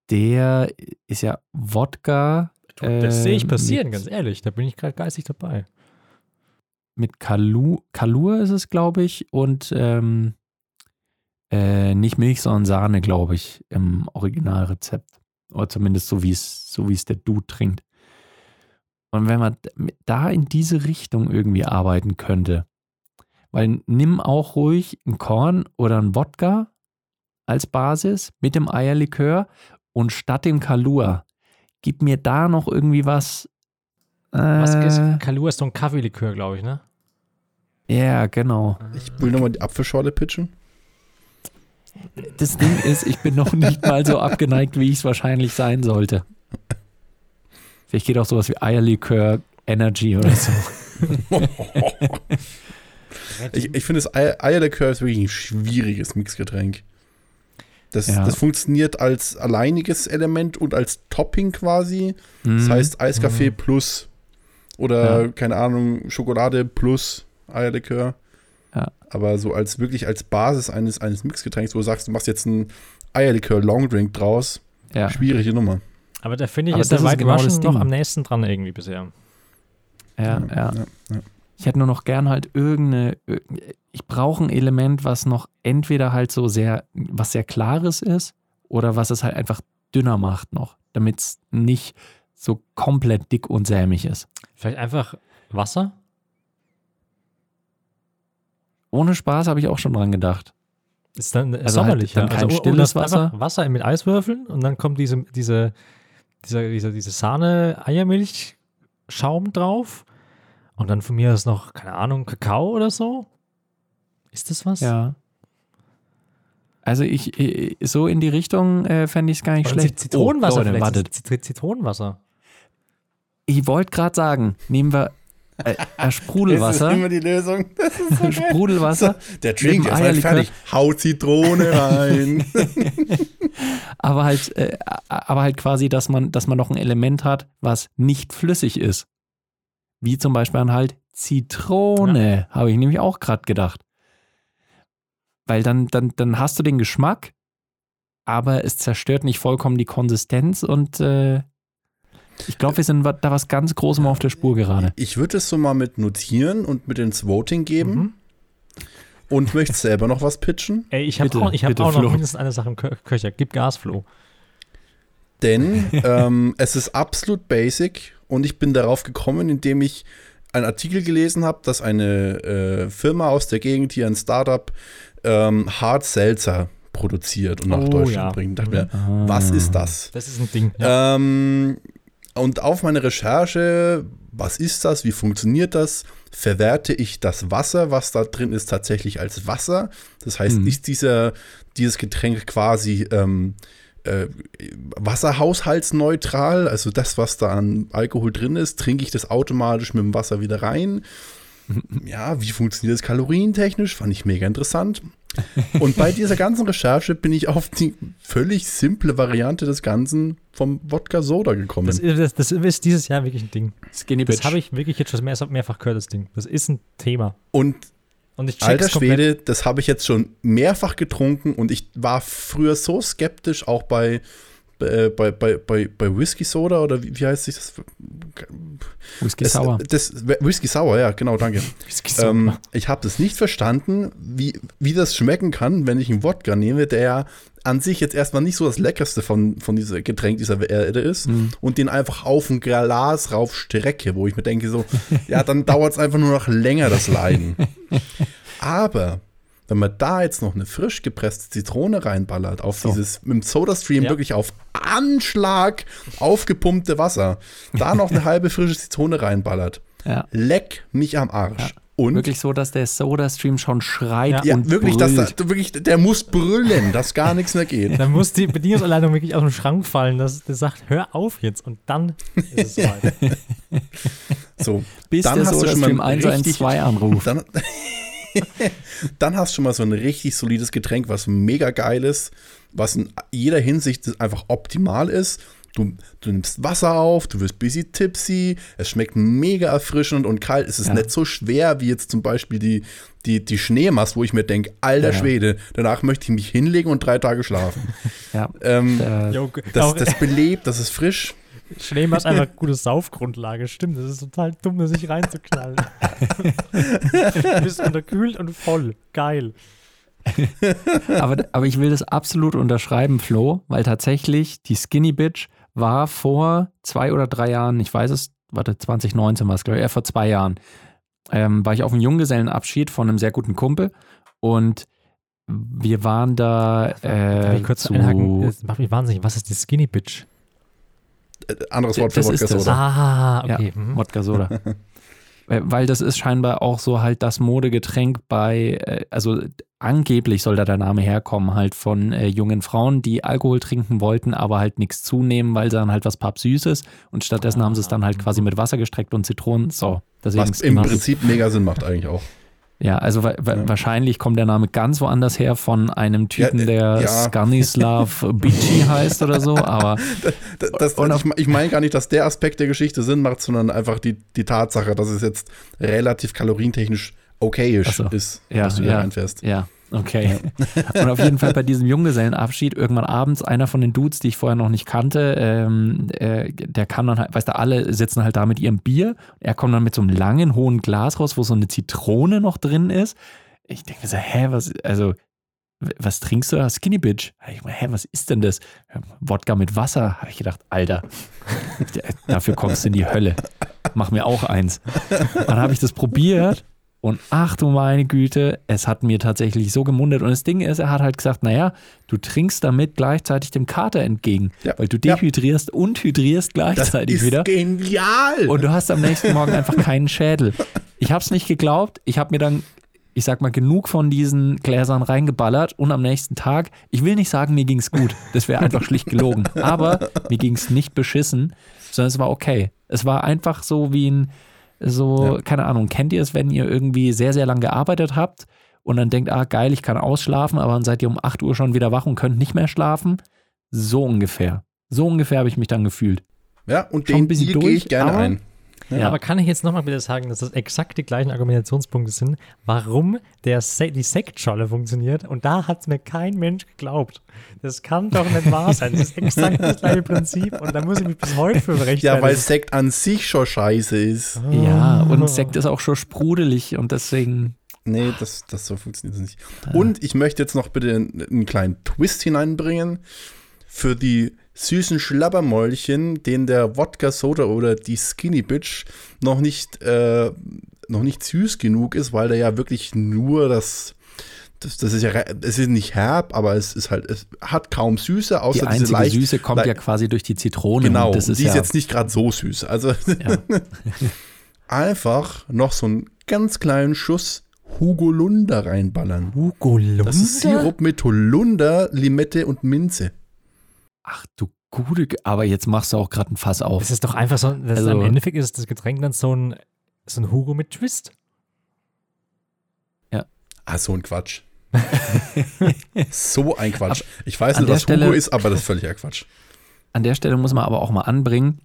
der ist ja Wodka Das sehe ich äh, passieren, mit- ganz ehrlich. Da bin ich gerade geistig dabei. mit Kalu, Kalur ist es, glaube ich, und ähm, äh, nicht Milch, sondern Sahne, glaube ich, im Originalrezept. Oder zumindest so, wie es so wie es der Dude trinkt. Und wenn man da in diese Richtung irgendwie arbeiten könnte, weil nimm auch ruhig ein Korn oder ein Wodka als Basis mit dem Eierlikör und statt dem Kalur, gib mir da noch irgendwie was. Was äh, ist? Kalua ist so ein Kaffeelikör, glaube ich, ne? Ja, genau. Ich will nochmal die Apfelschorle pitchen. Das Ding ist, ich bin noch nicht mal so abgeneigt, wie ich es wahrscheinlich sein sollte. Vielleicht geht auch sowas wie Eierlikör, Energy oder so. [LAUGHS] Ich, ich finde, das Ei- Eierlikör ist wirklich ein schwieriges Mixgetränk. Das, Ja. das funktioniert als alleiniges Element und als Topping quasi. Das Mhm. heißt Eiskaffee Mhm. plus oder Ja. keine Ahnung, Schokolade plus Eierlikör. Ja. Aber so als wirklich als Basis eines, eines Mixgetränks, wo du sagst, du machst jetzt einen Eierlikör Longdrink draus, ja. schwierige Nummer. Aber da finde ich, Aber ist der das White genau das noch am nächsten dran irgendwie bisher. Ja, ja. ja. Ich hätte nur noch gern halt irgendeine, irg- ich brauche ein Element, was noch entweder halt so sehr, was sehr klares ist oder was es halt einfach dünner macht noch, damit es nicht so komplett dick und sämig ist. Vielleicht einfach Wasser? Ohne Spaß habe ich auch schon dran gedacht. Ist dann Also halt sommerlich. dann ja. kein oh, stilles Wasser? Wasser mit Eiswürfeln und dann kommt diese, diese, dieser, dieser, diese Sahne-Eiermilch-Schaum drauf. Und dann von mir ist noch, keine Ahnung, Kakao oder so. Ist das was? Ja. Also ich, ich so in die Richtung äh, fände ich es gar nicht Oder schlecht. Zitronenwasser oh, Leute, vielleicht. wartet. Zit- Zitronenwasser. Ich wollte gerade sagen, nehmen wir äh, äh, [LAUGHS] Sprudelwasser. immer die Lösung. [LAUGHS] Sprudelwasser, Der Mit Drink ist halt fertig. Haut Zitrone rein. [LAUGHS] aber halt, äh, aber halt quasi, dass man, dass man noch ein Element hat, was nicht flüssig ist. Wie zum Beispiel dann halt Zitrone, habe ich nämlich auch gerade gedacht. Weil dann, dann, dann hast du den Geschmack, aber es zerstört nicht vollkommen die Konsistenz und äh, ich glaube, wir sind da was ganz Großem auf der Spur gerade. Ich würde es so mal mit notieren und mit ins Voting geben. Mhm. und möchte selber noch was pitchen. Ey, ich habe auch, ich hab bitte, auch noch Flo. mindestens eine Sache im Kö Köcher. Gib Gas, Flo. Denn [LAUGHS] ähm, es ist absolut basic und ich bin darauf gekommen, indem ich einen Artikel gelesen habe, dass eine äh, Firma aus der Gegend hier, ein Startup, ähm, Hard Seltzer produziert und nach Oh, Deutschland ja. bringt. Dachte mir, Ah. was ist das? Das ist ein Ding. Ja. Ähm, und auf meine Recherche, was ist das, wie funktioniert das, verwerte ich das Wasser, was da drin ist, tatsächlich als Wasser. Das heißt, Mhm. ist dieser, dieses Getränk quasi ähm, äh, wasserhaushaltsneutral, also das, was da an Alkohol drin ist, trinke ich das automatisch mit dem Wasser wieder rein. [LAUGHS] Ja, wie funktioniert das kalorientechnisch? Fand ich mega interessant. Und bei dieser ganzen Recherche bin ich auf die völlig simple Variante des Ganzen vom Wodka Soda gekommen. Das, ist, das, das ist dieses Jahr wirklich ein Ding. Skinny Das habe ich wirklich jetzt schon mehr, mehrfach gehört, das Ding. Das ist ein Thema. und Und alter. Schwede, das habe ich jetzt schon mehrfach getrunken und ich war früher so skeptisch, auch bei, bei, bei, bei, bei, bei Whisky Soda oder wie, wie heißt sich das? Whisky das, Sour. das Whisky Sour, ja, genau, danke. [LAUGHS] Ähm, ich habe das nicht verstanden, wie, wie das schmecken kann, wenn ich einen Wodka nehme, der ja an sich jetzt erstmal nicht so das leckerste von, von diesem Getränk dieser Erde ist Mhm. und den einfach auf ein Glas rauf strecke, wo ich mir denke so, ja, dann [LAUGHS] dauert es einfach nur noch länger, das Leiden. [LAUGHS] Aber wenn man da jetzt noch eine frisch gepresste Zitrone reinballert, auf So. dieses mit dem Sodastream Ja. wirklich auf Anschlag aufgepumpte Wasser, da noch eine [LAUGHS] halbe frische Zitrone reinballert, Ja. leck mich am Arsch. Ja. Und Wirklich so, dass der Soda-Stream schon schreit ja, und wirklich, dass brüllt. da, wirklich, der muss brüllen, dass gar [LAUGHS] nichts mehr geht. Dann muss die Bedienungsanleitung wirklich aus dem Schrank fallen, dass der sagt, hör auf jetzt. Und dann ist es [LAUGHS] soweit. So, Bis dann der hast du schon Soda-Stream mal richtig- 112 anruft. dann, [LAUGHS] dann hast du schon mal so ein richtig solides Getränk, was mega geil ist, was in jeder Hinsicht einfach optimal ist. Du, du nimmst Wasser auf, du wirst busy tipsy, es schmeckt mega erfrischend und kalt. Es ist Ja. nicht so schwer wie jetzt zum Beispiel die, die, die Schneemast, wo ich mir denke, alter Ja. Schwede, danach möchte ich mich hinlegen und drei Tage schlafen. [LAUGHS] Ja. ähm, Äh, das, das belebt, das ist frisch. Schneemann ist einfach gute Saufgrundlage. Stimmt, das ist total dumm, das sich reinzuknallen. [LAUGHS] du bist unterkühlt und voll. Geil. aber, aber ich will das absolut unterschreiben, Flo, weil tatsächlich die Skinny Bitch war vor zwei oder drei Jahren, ich weiß es, warte, 2019 war es, glaube ich, eher vor zwei Jahren, ähm, war ich auf einem Junggesellenabschied von einem sehr guten Kumpel und wir waren da Darf äh, ich kurz zu, einhaken? Das macht mich wahnsinnig. Was ist die Skinny Bitch? Äh, Anderes Wort für Das ist Wodka. Soda. Ah, okay. Ja, mhm. Wodka Soda. [LAUGHS] Weil das ist scheinbar auch so halt das Modegetränk bei, äh, also angeblich soll da der Name herkommen, halt von äh, jungen Frauen, die Alkohol trinken wollten, aber halt nichts zunehmen, weil sie dann halt was Pappsüßes und stattdessen haben sie es dann halt quasi mit Wasser gestreckt und Zitronen. So, deswegen Was ist im immer- Prinzip mega Sinn macht eigentlich auch. Ja, also wa Ja. wahrscheinlich kommt der Name ganz woanders her von einem Typen, Ja, äh, der ja. Skanislav [LAUGHS] Bici heißt oder so, aber [LAUGHS] Das, das, Und ich ich meine gar nicht, dass der Aspekt der Geschichte Sinn macht, sondern einfach die, die Tatsache, dass es jetzt relativ kalorientechnisch okayisch so. ist, Ja, was du hier ja. reinfährst. Ja, okay. [LAUGHS] Und auf jeden Fall bei diesem Junggesellenabschied, irgendwann abends, einer von den Dudes, die ich vorher noch nicht kannte, ähm, äh, der kam dann halt, weißt du, alle sitzen halt da mit ihrem Bier. Er kommt dann mit so einem langen, hohen Glas raus, wo so eine Zitrone noch drin ist. Ich denke mir so, hä, was, also, was trinkst du da? Skinny Bitch. Ich meine, hä, was ist denn das? Wodka mit Wasser. Habe ich gedacht, Alter, [LAUGHS] dafür kommst du in die Hölle. Mach mir auch eins. Dann habe ich das probiert und ach du meine Güte, es hat mir tatsächlich so gemundet. Und das Ding ist, er hat halt gesagt, naja, du trinkst damit gleichzeitig dem Kater entgegen. Ja. Weil du Ja. dehydrierst und hydrierst Das gleichzeitig ist wieder. genial! Und du hast am nächsten Morgen einfach keinen Schädel. Ich habe es nicht geglaubt. Ich habe mir dann, ich sag mal, genug von diesen Gläsern reingeballert und am nächsten Tag, ich will nicht sagen, mir ging's gut. Das wäre einfach schlicht gelogen. Aber mir ging's nicht beschissen, sondern es war okay. Es war einfach so wie ein, so, Ja. keine Ahnung, kennt ihr es, wenn ihr irgendwie sehr, sehr lang gearbeitet habt und dann denkt, ah geil, ich kann ausschlafen, aber dann seid ihr um 8 Uhr schon wieder wach und könnt nicht mehr schlafen? So ungefähr. So ungefähr habe ich mich dann gefühlt. ja, und schon den Deal gehe ich gerne ein. Ja. Aber kann ich jetzt nochmal bitte sagen, dass das exakt die gleichen Argumentationspunkte sind, warum der Se die Sektscholle funktioniert? Und da hat es mir kein Mensch geglaubt. Das kann doch nicht wahr sein. Das ist exakt das gleiche Prinzip. Und da muss ich mich bis heute für rechtfertigen. Ja, weil Sekt an sich schon scheiße ist. Ja, und Sekt ist auch schon sprudelig und deswegen, Nee, das, das so funktioniert das nicht. Und ich möchte jetzt noch bitte einen, einen kleinen Twist hineinbringen für die süßen Schlabbermäulchen, denen der Wodka Soda oder die Skinny Bitch noch nicht, äh, noch nicht süß genug ist, weil da ja wirklich nur das, das, das ist ja, es ist nicht herb, aber es ist halt, es hat kaum Süße, außer die einzige diese leicht, Süße kommt le- ja quasi durch die Zitrone. Genau, das ist die ist ja, jetzt nicht gerade so süß. Also ja. [LAUGHS] einfach noch so einen ganz kleinen Schuss Hugolunder reinballern. Hugo Das ist Sirup mit Holunder, Limette und Minze. Ach du gute, Ge- aber jetzt machst du auch gerade ein Fass auf. Das ist doch einfach so, das Also- im Endeffekt ist das Getränk dann so ein, so ein Hugo mit Twist. Ah, so ein Quatsch. [LAUGHS] so ein Quatsch. Ich weiß nicht, was Hugo Stelle- ist, aber das ist völliger Quatsch. An der Stelle muss man aber auch mal anbringen,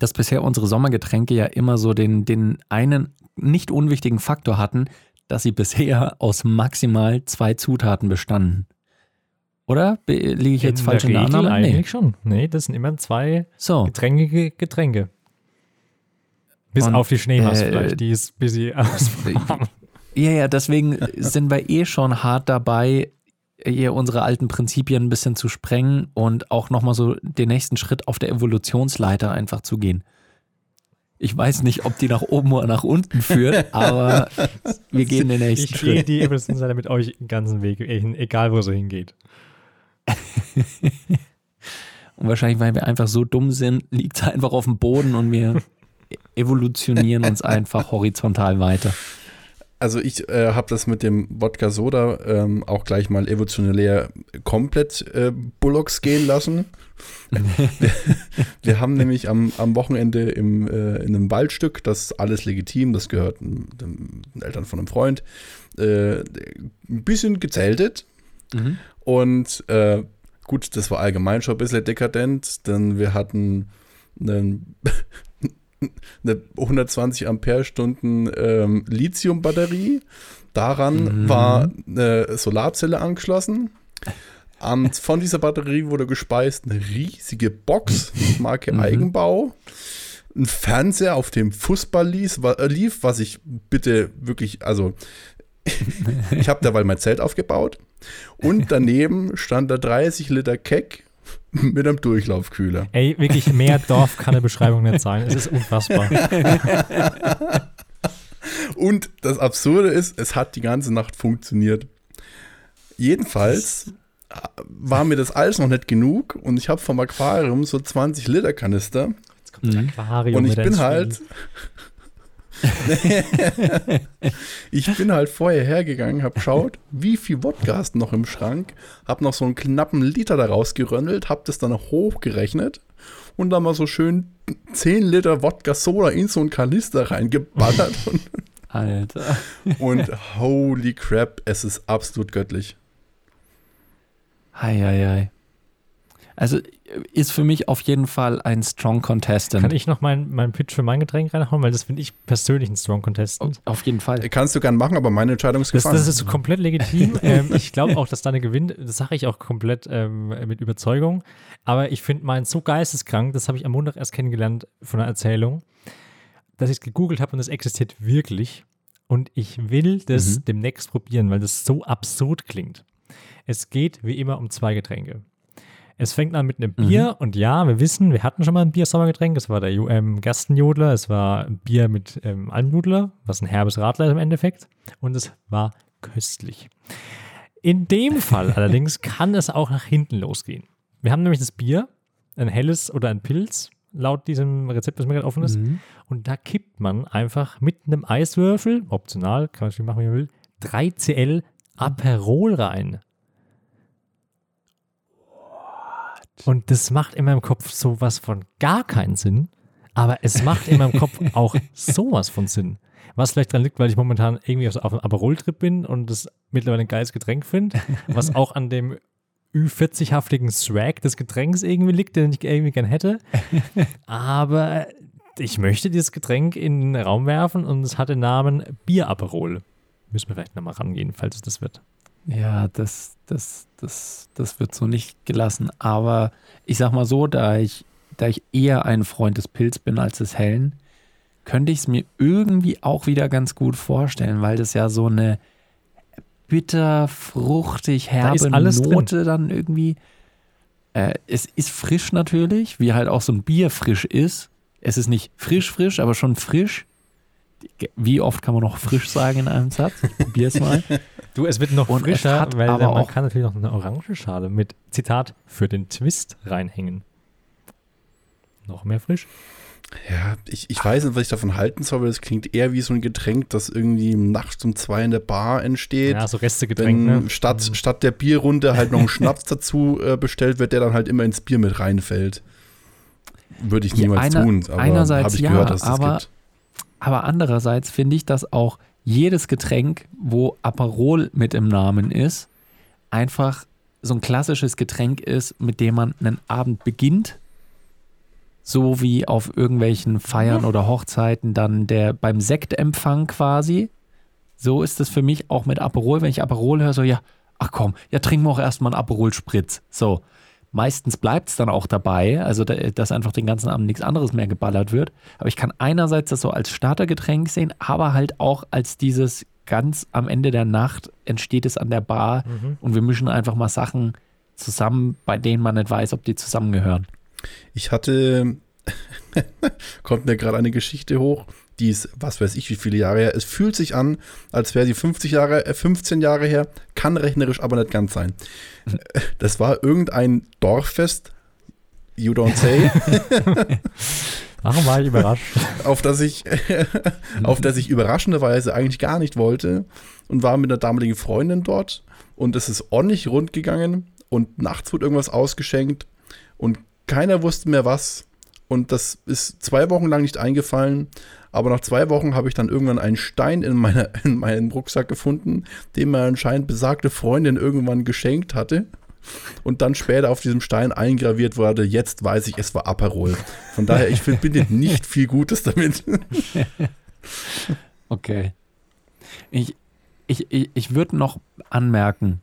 dass bisher unsere Sommergetränke ja immer so den, den einen nicht unwichtigen Faktor hatten, dass sie bisher aus maximal zwei Zutaten bestanden. Oder? Liege ich jetzt in falsch der in der Regel Annahme? eigentlich Nee. schon. Nee, das sind immer zwei So, getränkige Getränke. Bis Und, auf die Schneemaß äh, vielleicht, die ist busy auswarm. ja, ja, deswegen sind wir eh schon hart dabei, hier unsere alten Prinzipien ein bisschen zu sprengen und auch nochmal so den nächsten Schritt auf der Evolutionsleiter einfach zu gehen. Ich weiß nicht, ob die nach oben oder nach unten führt, [LAUGHS] aber wir gehen den nächsten Ich gehe Schritt. die Evolutionsseite mit euch den ganzen Weg, egal wo sie hingeht. [LAUGHS] Und wahrscheinlich, weil wir einfach so dumm sind, liegt es einfach auf dem Boden und wir evolutionieren uns einfach horizontal weiter. Also ich äh, habe das mit dem Wodka Soda ähm, auch gleich mal evolutionär komplett äh, Bullocks gehen lassen. wir, wir haben nämlich am, am Wochenende im, äh, in einem Waldstück, das ist alles legitim, das gehört den, Eltern von einem Freund, äh, ein bisschen gezeltet. Und äh, gut, das war allgemein schon ein bisschen dekadent, denn wir hatten einen, [LAUGHS] eine 120 Ampere-Stunden ähm, Lithium-Batterie. Daran Mhm. war eine Solarzelle angeschlossen. Und von dieser Batterie wurde gespeist eine riesige Box, Marke Mhm. Eigenbau. Ein Fernseher, auf dem Fußball äh, lief was ich bitte wirklich, also ich habe derweil mein Zelt aufgebaut und [LAUGHS] daneben stand da 30 Liter Keck mit einem Durchlaufkühler. Ey, wirklich mehr Dorf kann eine Beschreibung nicht sein. Es ist unfassbar. Und das Absurde ist, es hat die ganze Nacht funktioniert. Jedenfalls war mir das alles noch nicht genug und ich habe vom Aquarium so 20 Liter Kanister Jetzt kommt das Mhm. Aquarium und ich bin halt Spiel. [LAUGHS] ich bin halt vorher hergegangen, habe geschaut, wie viel Wodka hast du noch im Schrank, habe noch so einen knappen Liter daraus geröndelt, habe das dann hochgerechnet und dann mal so schön 10 Liter Wodka Soda in so einen Kanister reingeballert [LAUGHS] und, Alter. und holy crap, es ist absolut göttlich. Heieiei. Also ist für mich auf jeden Fall ein Strong Contestant. Kann ich noch meinen mein Pitch für mein Getränk reinhauen? Weil das finde ich persönlich ein Strong Contestant. auf jeden Fall. Kannst du gern machen, aber meine Entscheidung ist Das, gefallen. das ist komplett legitim. [LAUGHS] ähm, ich glaube auch, dass deine gewinnt. Das sage ich auch komplett ähm, mit Überzeugung. Aber ich finde meinen so geisteskrank, das habe ich am Montag erst kennengelernt von einer Erzählung, dass ich es gegoogelt habe und es existiert wirklich. Und ich will das Mhm. demnächst probieren, weil das so absurd klingt. Es geht wie immer um zwei Getränke. Es fängt an mit einem Bier und ja, wir wissen, wir hatten schon mal ein Bier-Sommergetränk. Es war der ähm, Gerstenjodler, es war ein Bier mit ähm, Almdudler, was ein herbes Radler ist im Endeffekt. Und es war köstlich. In dem Fall [LAUGHS] allerdings kann es auch nach hinten losgehen. Wir haben nämlich das Bier, ein helles oder ein Pilz, laut diesem Rezept, das mir gerade offen ist. Mhm. Und da kippt man einfach mit einem Eiswürfel, optional, kann man natürlich machen, wie man will, 3cl Aperol rein. Und das macht in meinem Kopf sowas von gar keinen Sinn, aber es macht in meinem Kopf [LAUGHS] auch sowas von Sinn. Was vielleicht daran liegt, weil ich momentan irgendwie auf, einem Aperol-Trip bin und das mittlerweile ein geiles Getränk finde, was [LAUGHS] auch an dem Ü40-haftigen Swag des Getränks irgendwie liegt, den ich irgendwie gern hätte. Aber ich möchte dieses Getränk in den Raum werfen und es hat den Namen Bier-Aperol. Müssen wir vielleicht nochmal rangehen, falls es das wird. Ja, das, das, das, das wird so nicht gelassen. Aber ich sag mal so, da ich, da ich eher ein Freund des Pilz bin als des Hellen, könnte ich es mir irgendwie auch wieder ganz gut vorstellen, weil das ja so eine bitter, fruchtig, herbe Note dann irgendwie. Äh, es ist frisch natürlich, wie halt auch so ein Bier frisch ist. Es ist nicht frisch, frisch, aber schon frisch. Wie oft kann man noch frisch sagen in einem Satz? Ich probier's mal. [LAUGHS] Du, es wird noch Und es frischer, hat weil aber man auch- kann natürlich noch eine Orangenschale mit, Zitat, für den Twist reinhängen. Noch mehr frisch. Ja, ich, ich weiß nicht, was ich davon halten soll, weil das klingt eher wie so ein Getränk, das irgendwie nachts um zwei in der Bar entsteht. Ja, so Restegetränk, ne? statt, statt der Bierrunde halt noch ein Schnaps dazu äh, bestellt wird, der dann halt immer ins Bier mit reinfällt. Würde ich Ja, niemals einer- tun, aber einerseits habe ich ja, gehört, dass es das aber- gibt. Aber andererseits finde ich, dass auch jedes Getränk, wo Aperol mit im Namen ist, einfach so ein klassisches Getränk ist, mit dem man einen Abend beginnt. So wie auf irgendwelchen Feiern oder Hochzeiten dann der beim Sektempfang quasi. So ist es für mich auch mit Aperol. Wenn ich Aperol höre, so ja, ach komm, ja, trinken wir auch erstmal einen Aperol Spritz. So. Meistens bleibt es dann auch dabei, also da- dass einfach den ganzen Abend nichts anderes mehr geballert wird. Aber ich kann einerseits das so als Startergetränk sehen, aber halt auch als dieses ganz am Ende der Nacht entsteht es an der Bar Mhm. und wir mischen einfach mal Sachen zusammen, bei denen man nicht weiß, ob die zusammengehören. Ich hatte, [LAUGHS] kommt mir gerade eine Geschichte hoch, die ist, was weiß ich, wie viele Jahre her. Es fühlt sich an, als wäre sie 50 Jahre, äh, 15 Jahre her, kann rechnerisch aber nicht ganz sein. [LAUGHS] Das war irgendein Dorffest, you don't say, [LAUGHS] Warum war ich überrascht? [LAUGHS] auf das ich, auf das ich überraschenderweise eigentlich gar nicht wollte und war mit einer damaligen Freundin dort und es ist ordentlich rund gegangen und nachts wurde irgendwas ausgeschenkt und keiner wusste mehr was und das ist zwei Wochen lang nicht eingefallen, aber nach zwei Wochen habe ich dann irgendwann einen Stein in, meiner, [LAUGHS] in meinem Rucksack gefunden, den mir anscheinend besagte Freundin irgendwann geschenkt hatte. Und dann später auf diesem Stein eingraviert wurde, jetzt weiß ich, es war Aperol. Von daher, ich verbinde nicht viel Gutes damit. [LAUGHS] Okay. Ich, ich, ich, ich würde noch anmerken,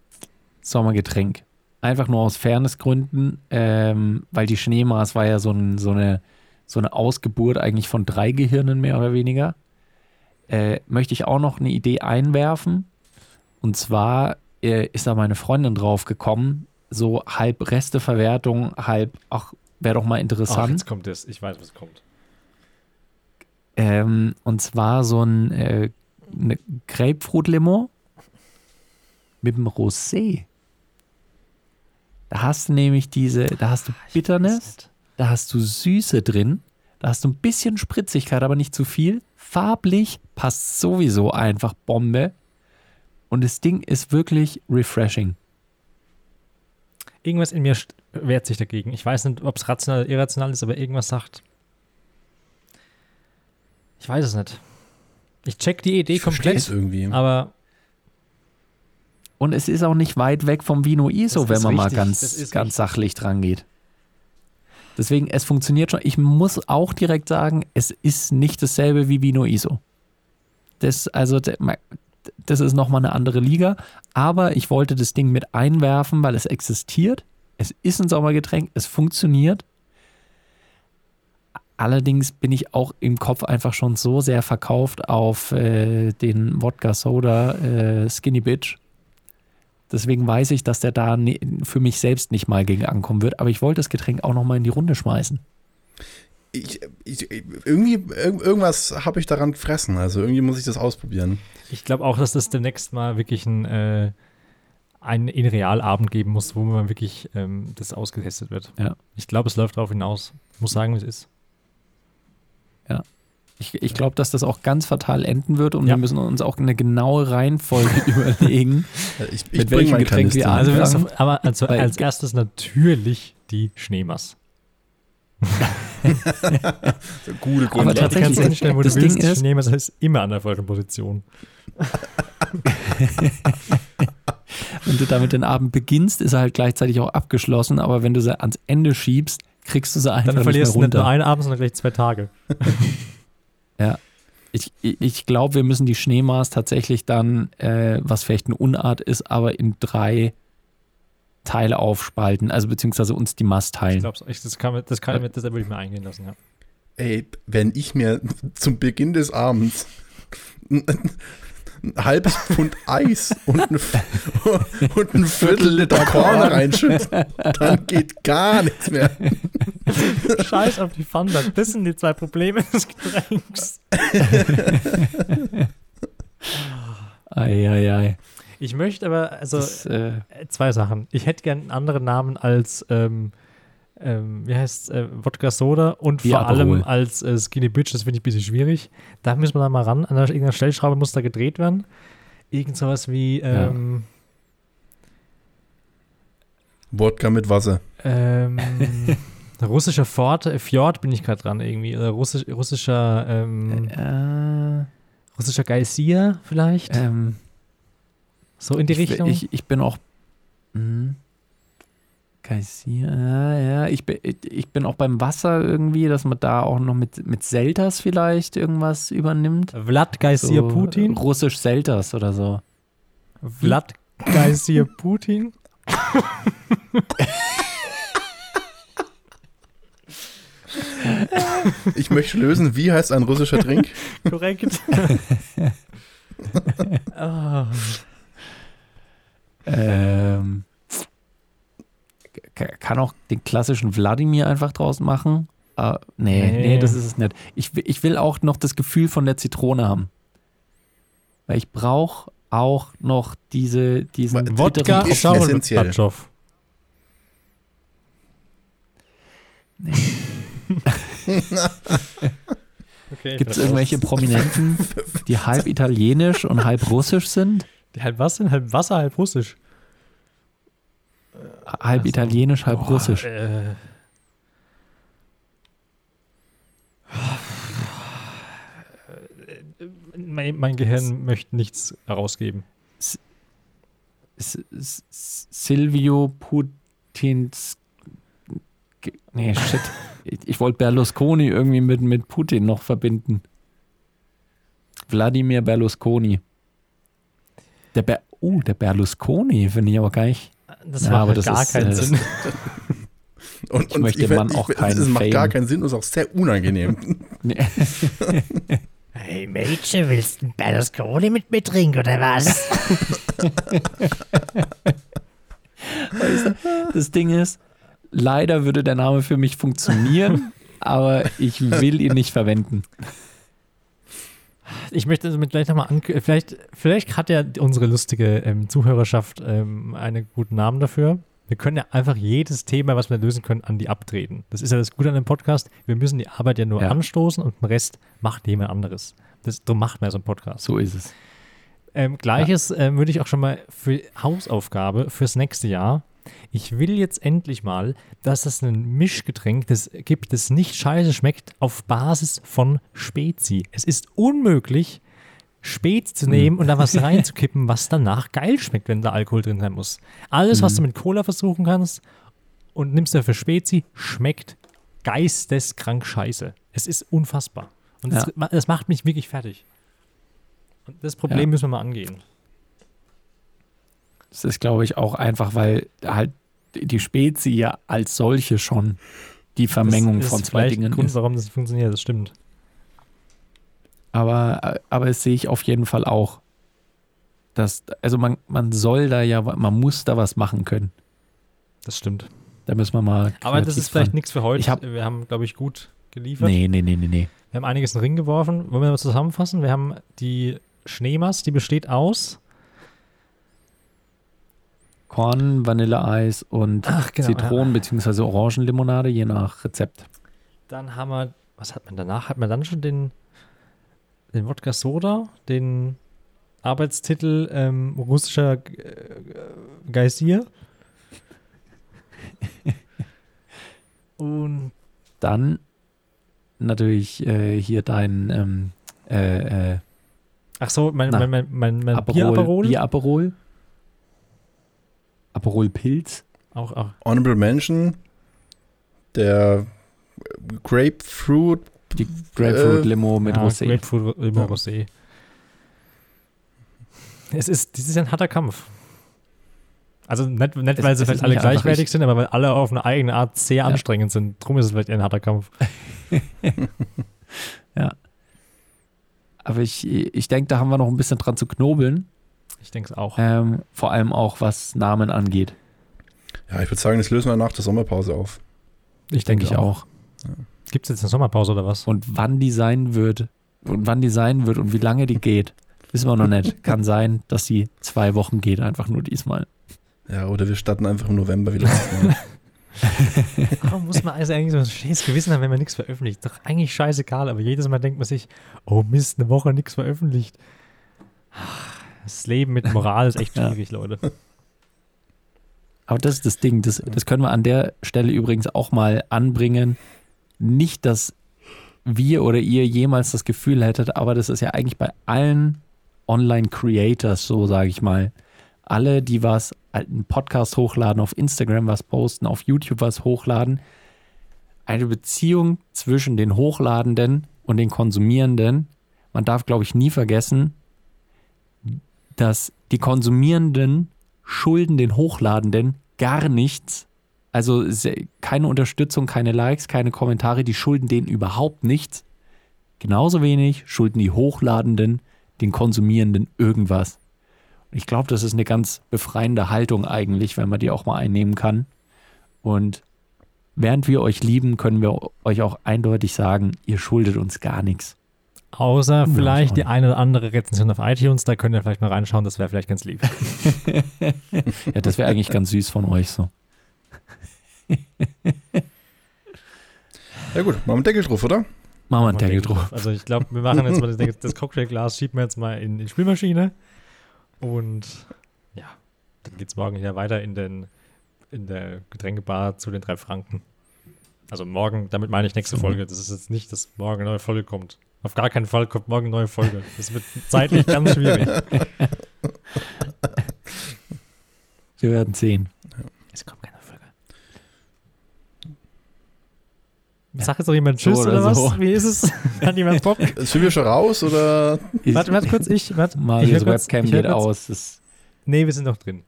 Sommergetränk. Einfach nur aus Fairnessgründen, ähm, weil die Schneemaß war ja so, ein, so, eine, so eine Ausgeburt eigentlich von drei Gehirnen mehr oder weniger. Äh, möchte ich auch noch eine Idee einwerfen. Und zwar äh, ist da meine Freundin drauf gekommen, so halb Resteverwertung, halb, ach, wäre doch mal Ach, interessant. jetzt kommt es. Ich weiß, was kommt. Ähm, und zwar so ein äh, eine Grapefruit-Limo mit dem Rosé. Da hast du nämlich diese, da hast du Bitterness, da hast du Süße drin, da hast du ein bisschen Spritzigkeit, aber nicht zu viel. Farblich passt sowieso einfach Bombe. Und das Ding ist wirklich refreshing. Irgendwas in mir wehrt sich dagegen. Ich weiß nicht, ob es rational oder irrational ist, aber irgendwas sagt. Ich weiß es nicht. Ich check die Idee Ich komplett, irgendwie. aber Und es ist auch nicht weit weg vom Vino ISO, wenn man mal richtig, das ganz, ganz sachlich dran geht. Deswegen, es funktioniert schon. Ich muss auch direkt sagen, es ist nicht dasselbe wie Vino ISO. Das, also, das ist nochmal eine andere Liga. Aber ich wollte das Ding mit einwerfen, weil es existiert. Es ist ein Sommergetränk, es funktioniert. Allerdings bin ich auch im Kopf einfach schon so sehr verkauft auf äh, den Wodka Soda äh, Skinny Bitch. Deswegen weiß ich, dass der da ne, für mich selbst nicht mal gegen ankommen wird. Aber ich wollte das Getränk auch nochmal in die Runde schmeißen. Ich, ich, irgendwie, irg- irgendwas habe ich daran gefressen. Also irgendwie muss ich das ausprobieren. ich glaube auch, dass das demnächst mal wirklich ein, äh, einen in Realabend geben muss, wo man wirklich ähm, das ausgetestet wird. Ja. Ich glaube, es läuft darauf hinaus. Ich muss sagen, wie es ist. Ich, ich glaube, dass das auch ganz fatal enden wird und Ja. wir müssen uns auch eine genaue Reihenfolge [LAUGHS] überlegen. Ich, ich Mit welchem mein Getränk wir. Also, wir Anfangen. aber also als erstes natürlich die Schneemass. [LAUGHS] Gute Aber Grundlage. Du tatsächlich, kannst hinstellen, wo das du willst. Ding ist- Schneemass ist immer an der falschen Position. [LAUGHS] Wenn du damit den Abend beginnst, ist er halt gleichzeitig auch abgeschlossen. Aber wenn du sie ans Ende schiebst, kriegst du sie einfach Dann nicht verlierst du nicht nur einen Abend, sondern gleich zwei Tage. Ich, ich, ich glaube, wir müssen die Schneemaß tatsächlich dann, äh, was vielleicht eine Unart ist, aber in drei Teile aufspalten. Also beziehungsweise uns die Maß Ich teilen. glaube, das kann, das kann, das würde ich mir eingehen lassen, ja. ey, wenn ich mir zum Beginn des Abends ein, halbes Pfund Eis und ein, [LAUGHS] und ein Viertel Liter Korn reinschütte, dann geht gar nichts mehr. Scheiß auf die Fanta. Das sind die zwei Probleme des Getränks. Eieiei. Ich möchte aber, also Das, äh, zwei Sachen. Ich hätte gern einen anderen Namen als, ähm, ähm, wie heißt äh, Wodka Soda und vor Aperol. allem als äh, Skinny Bitch. Das finde ich ein bisschen schwierig. Da müssen wir dann mal ran. An der, irgendeiner Stellschraube muss da gedreht werden. Irgend sowas wie, ähm, Wodka mit Wasser. ähm, [LAUGHS] russischer Ford, äh, Fjord bin ich gerade dran irgendwie. Oder russisch, russischer, ähm, äh, russischer Geysir vielleicht. ähm, so in die ich, Richtung. Ich, ich bin auch. Mh, Geysir, ja, ja. Ich bin, ich, bin auch beim Wasser irgendwie, dass man da auch noch mit, mit Selters vielleicht irgendwas übernimmt. Vlad Geysir So, Putin. Russisch Selters oder so. Vlad Geysir Putin. Ich möchte lösen, wie heißt ein russischer Trink? Korrekt. [LAUGHS] Ah. Ähm, kann auch den klassischen Wladimir einfach draus machen. Ah, nee, Nee. nee, das ist es nicht. Ich, will- ich will auch noch das Gefühl von der Zitrone haben. Weil ich brauche auch noch diese, diesen Wodka ist Schau essentiell. Batschow. [LAUGHS] Okay, Gibt es irgendwelche Prominenten, [LAUGHS] die halb italienisch und halb russisch sind? Die halb was denn? Halb Wasser, halb Russisch. Halb italienisch, halb Boah, russisch. Äh. Mein, mein Gehirn möchte nichts herausgeben. S S Silvio Putins. Nee, shit. [LAUGHS] Ich, ich wollte Berlusconi irgendwie mit, mit Putin noch verbinden. Wladimir Berlusconi. Der Ber uh, der Berlusconi finde ich aber gar nicht. Das Ja, macht aber halt das gar ist, keinen äh, das- Sinn. [LAUGHS] Und, Ich möchte dem Mann auch keinen Es macht Fame. gar keinen Sinn und ist auch sehr unangenehm. [LAUGHS] [LAUGHS] Hey Mädchen, willst du einen Berlusconi mit mir trinken oder was? Das Ding ist, leider würde der Name für mich funktionieren, aber ich will ihn nicht verwenden. Ich möchte damit gleich nochmal an. Vielleicht, vielleicht hat ja unsere lustige ähm, Zuhörerschaft ähm, einen guten Namen dafür. Wir können ja einfach jedes Thema, was wir lösen können, an die abtreten. Das ist ja das Gute an dem Podcast. Wir müssen die Arbeit ja nur Ja. anstoßen und den Rest macht jemand anderes. Das, darum macht man ja so einen Podcast. So ist es. Ähm, Gleiches ähm, würde ich auch schon mal für Hausaufgabe fürs nächste Jahr. Ich will jetzt endlich mal, dass es ein Mischgetränk das gibt, das nicht scheiße schmeckt, auf Basis von Spezi. Es ist unmöglich, Spezi zu nehmen und da was [LAUGHS] reinzukippen, was danach geil schmeckt, wenn da Alkohol drin sein muss. Alles, was du mit Cola versuchen kannst und nimmst dafür Spezi, schmeckt geisteskrank scheiße. Es ist unfassbar. Und das, das macht mich wirklich fertig. Und das Problem Ja. müssen wir mal angehen. Das ist, glaube ich, auch einfach, weil halt die Spezie ja als solche schon die Vermengung das von zwei Dingen Grund, ist. warum das nicht funktioniert, das stimmt. Aber, aber es sehe ich auf jeden Fall auch. Dass, also man, man soll da ja, man muss da was machen können. Das stimmt. Da müssen wir mal. Aber das ist vielleicht nichts für heute. Hab- wir haben, glaube ich, gut geliefert. Nee, nee, nee, nee, nee. Wir haben einiges in den Ring geworfen. Wollen wir mal zusammenfassen? Wir haben die Schneemast, die besteht aus. Korn, Vanilleeis und Ach, genau, Zitronen- bzw. Orangenlimonade, je nach Rezept. Dann haben wir, was hat man danach? Hat man dann schon den, den Wodka Soda, den Arbeitstitel ähm, russischer äh, Geysir. [LAUGHS] Und Dann natürlich äh, hier dein ähm, äh, äh, ach so, mein, Na, mein, mein, mein, mein Aperol, Bier-Aperol. Bier-Aperol. Aperol Pilz. Auch, auch. Honorable Mention, der Grapefruit, Die Grapefruit Äh, Limo mit ja, Rosé. Grapefruit Limo Ja. Rosé. Es ist, dies ist ein harter Kampf. Also nicht, nicht Es- weil sie vielleicht alle gleichwertig ich- sind, aber weil alle auf eine eigene Art sehr anstrengend sind. Drum ist es vielleicht ein harter Kampf. [LAUGHS] Aber ich, ich denke, da haben wir noch ein bisschen dran zu knobeln. Ich denke es auch. Ähm, vor allem auch, was Namen angeht. Ja, ich würde sagen, das lösen wir nach der Sommerpause auf. Ich Denke ich auch. Gibt es jetzt eine Sommerpause oder was? Und wann die sein wird und wann die sein wird und wie lange die geht, [LAUGHS] wissen wir noch nicht. Kann sein, dass sie zwei Wochen geht, einfach nur diesmal. Ja, oder wir starten einfach im November wie letztes Mal. Warum muss man also eigentlich so ein scheiß Gewissen haben, wenn man nichts veröffentlicht? Doch eigentlich scheißegal, aber jedes Mal denkt man sich, oh Mist, eine Woche nichts veröffentlicht. Das Leben mit Moral ist echt [LAUGHS] Ja. schwierig, Leute. Aber das ist das Ding, das, das können wir an der Stelle übrigens auch mal anbringen. Nicht, dass wir oder ihr jemals das Gefühl hättet, aber das ist ja eigentlich bei allen Online-Creators so, sage ich mal. Alle, die was, einen Podcast hochladen, auf Instagram was posten, auf YouTube was hochladen. Eine Beziehung zwischen den Hochladenden und den Konsumierenden. Man darf, glaube ich, nie vergessen, dass die Konsumierenden schulden den Hochladenden gar nichts. Also keine Unterstützung, keine Likes, keine Kommentare, die schulden denen überhaupt nichts. Genauso wenig schulden die Hochladenden den Konsumierenden irgendwas. Und ich glaube, das ist eine ganz befreiende Haltung eigentlich, wenn man die auch mal einnehmen kann. Und während wir euch lieben, können wir euch auch eindeutig sagen, ihr schuldet uns gar nichts. Außer vielleicht die eine oder andere Rezension auf iTunes, da könnt ihr vielleicht mal reinschauen, das wäre vielleicht ganz lieb. [LAUGHS] Ja, das wäre eigentlich ganz süß von euch so. Ja gut, machen wir einen Deckel drauf, oder? Machen wir einen Deckel drauf. Also ich glaube, wir machen jetzt mal das, das Cocktailglas, schieben wir jetzt mal in die Spülmaschine und ja, dann geht es morgen wieder weiter in, den, in der Getränkebar zu den drei Franken. Also morgen, damit meine ich nächste. Folge. Das ist jetzt nicht, dass morgen eine neue Folge kommt. Auf gar keinen Fall kommt morgen eine neue Folge. Das wird zeitlich ganz schwierig. Wir werden sehen. Es kommt keine Folge. Sagt jetzt noch jemand Tschüss So oder, oder was? so. Wie ist es? [LAUGHS] Hat jemand Bock? Sind wir schon raus oder? Warte, warte kurz, ich. Warte, Marius kurz, Webcam geht kurz. aus. Das Nee, wir sind noch drin.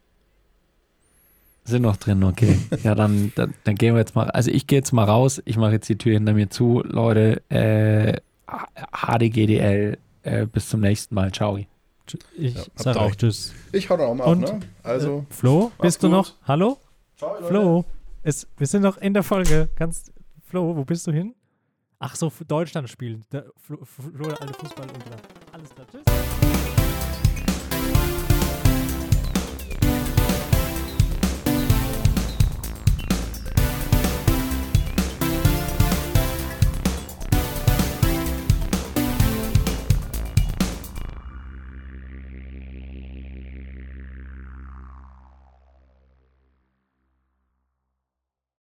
sind noch drin, okay. [LAUGHS] Ja, dann, dann, dann gehen wir jetzt mal. Also ich gehe jetzt mal raus. Ich mache jetzt die Tür hinter mir zu. Leute, äh, HDGDL, äh, bis zum nächsten Mal. Ciao. Ich Ja, habt sag ihr auch. Tschüss. Ich hau da auch mal Und? ab, ne? Also, Äh, Flo, bist du gut. noch? Hallo? ciao, Leute. Flo, es, wir sind noch in der Folge. Ganz, Flo, wo bist du hin? Ach so, Deutschland spielen. Der Flo, Flo, der alte Fußball. Alles klar, tschüss.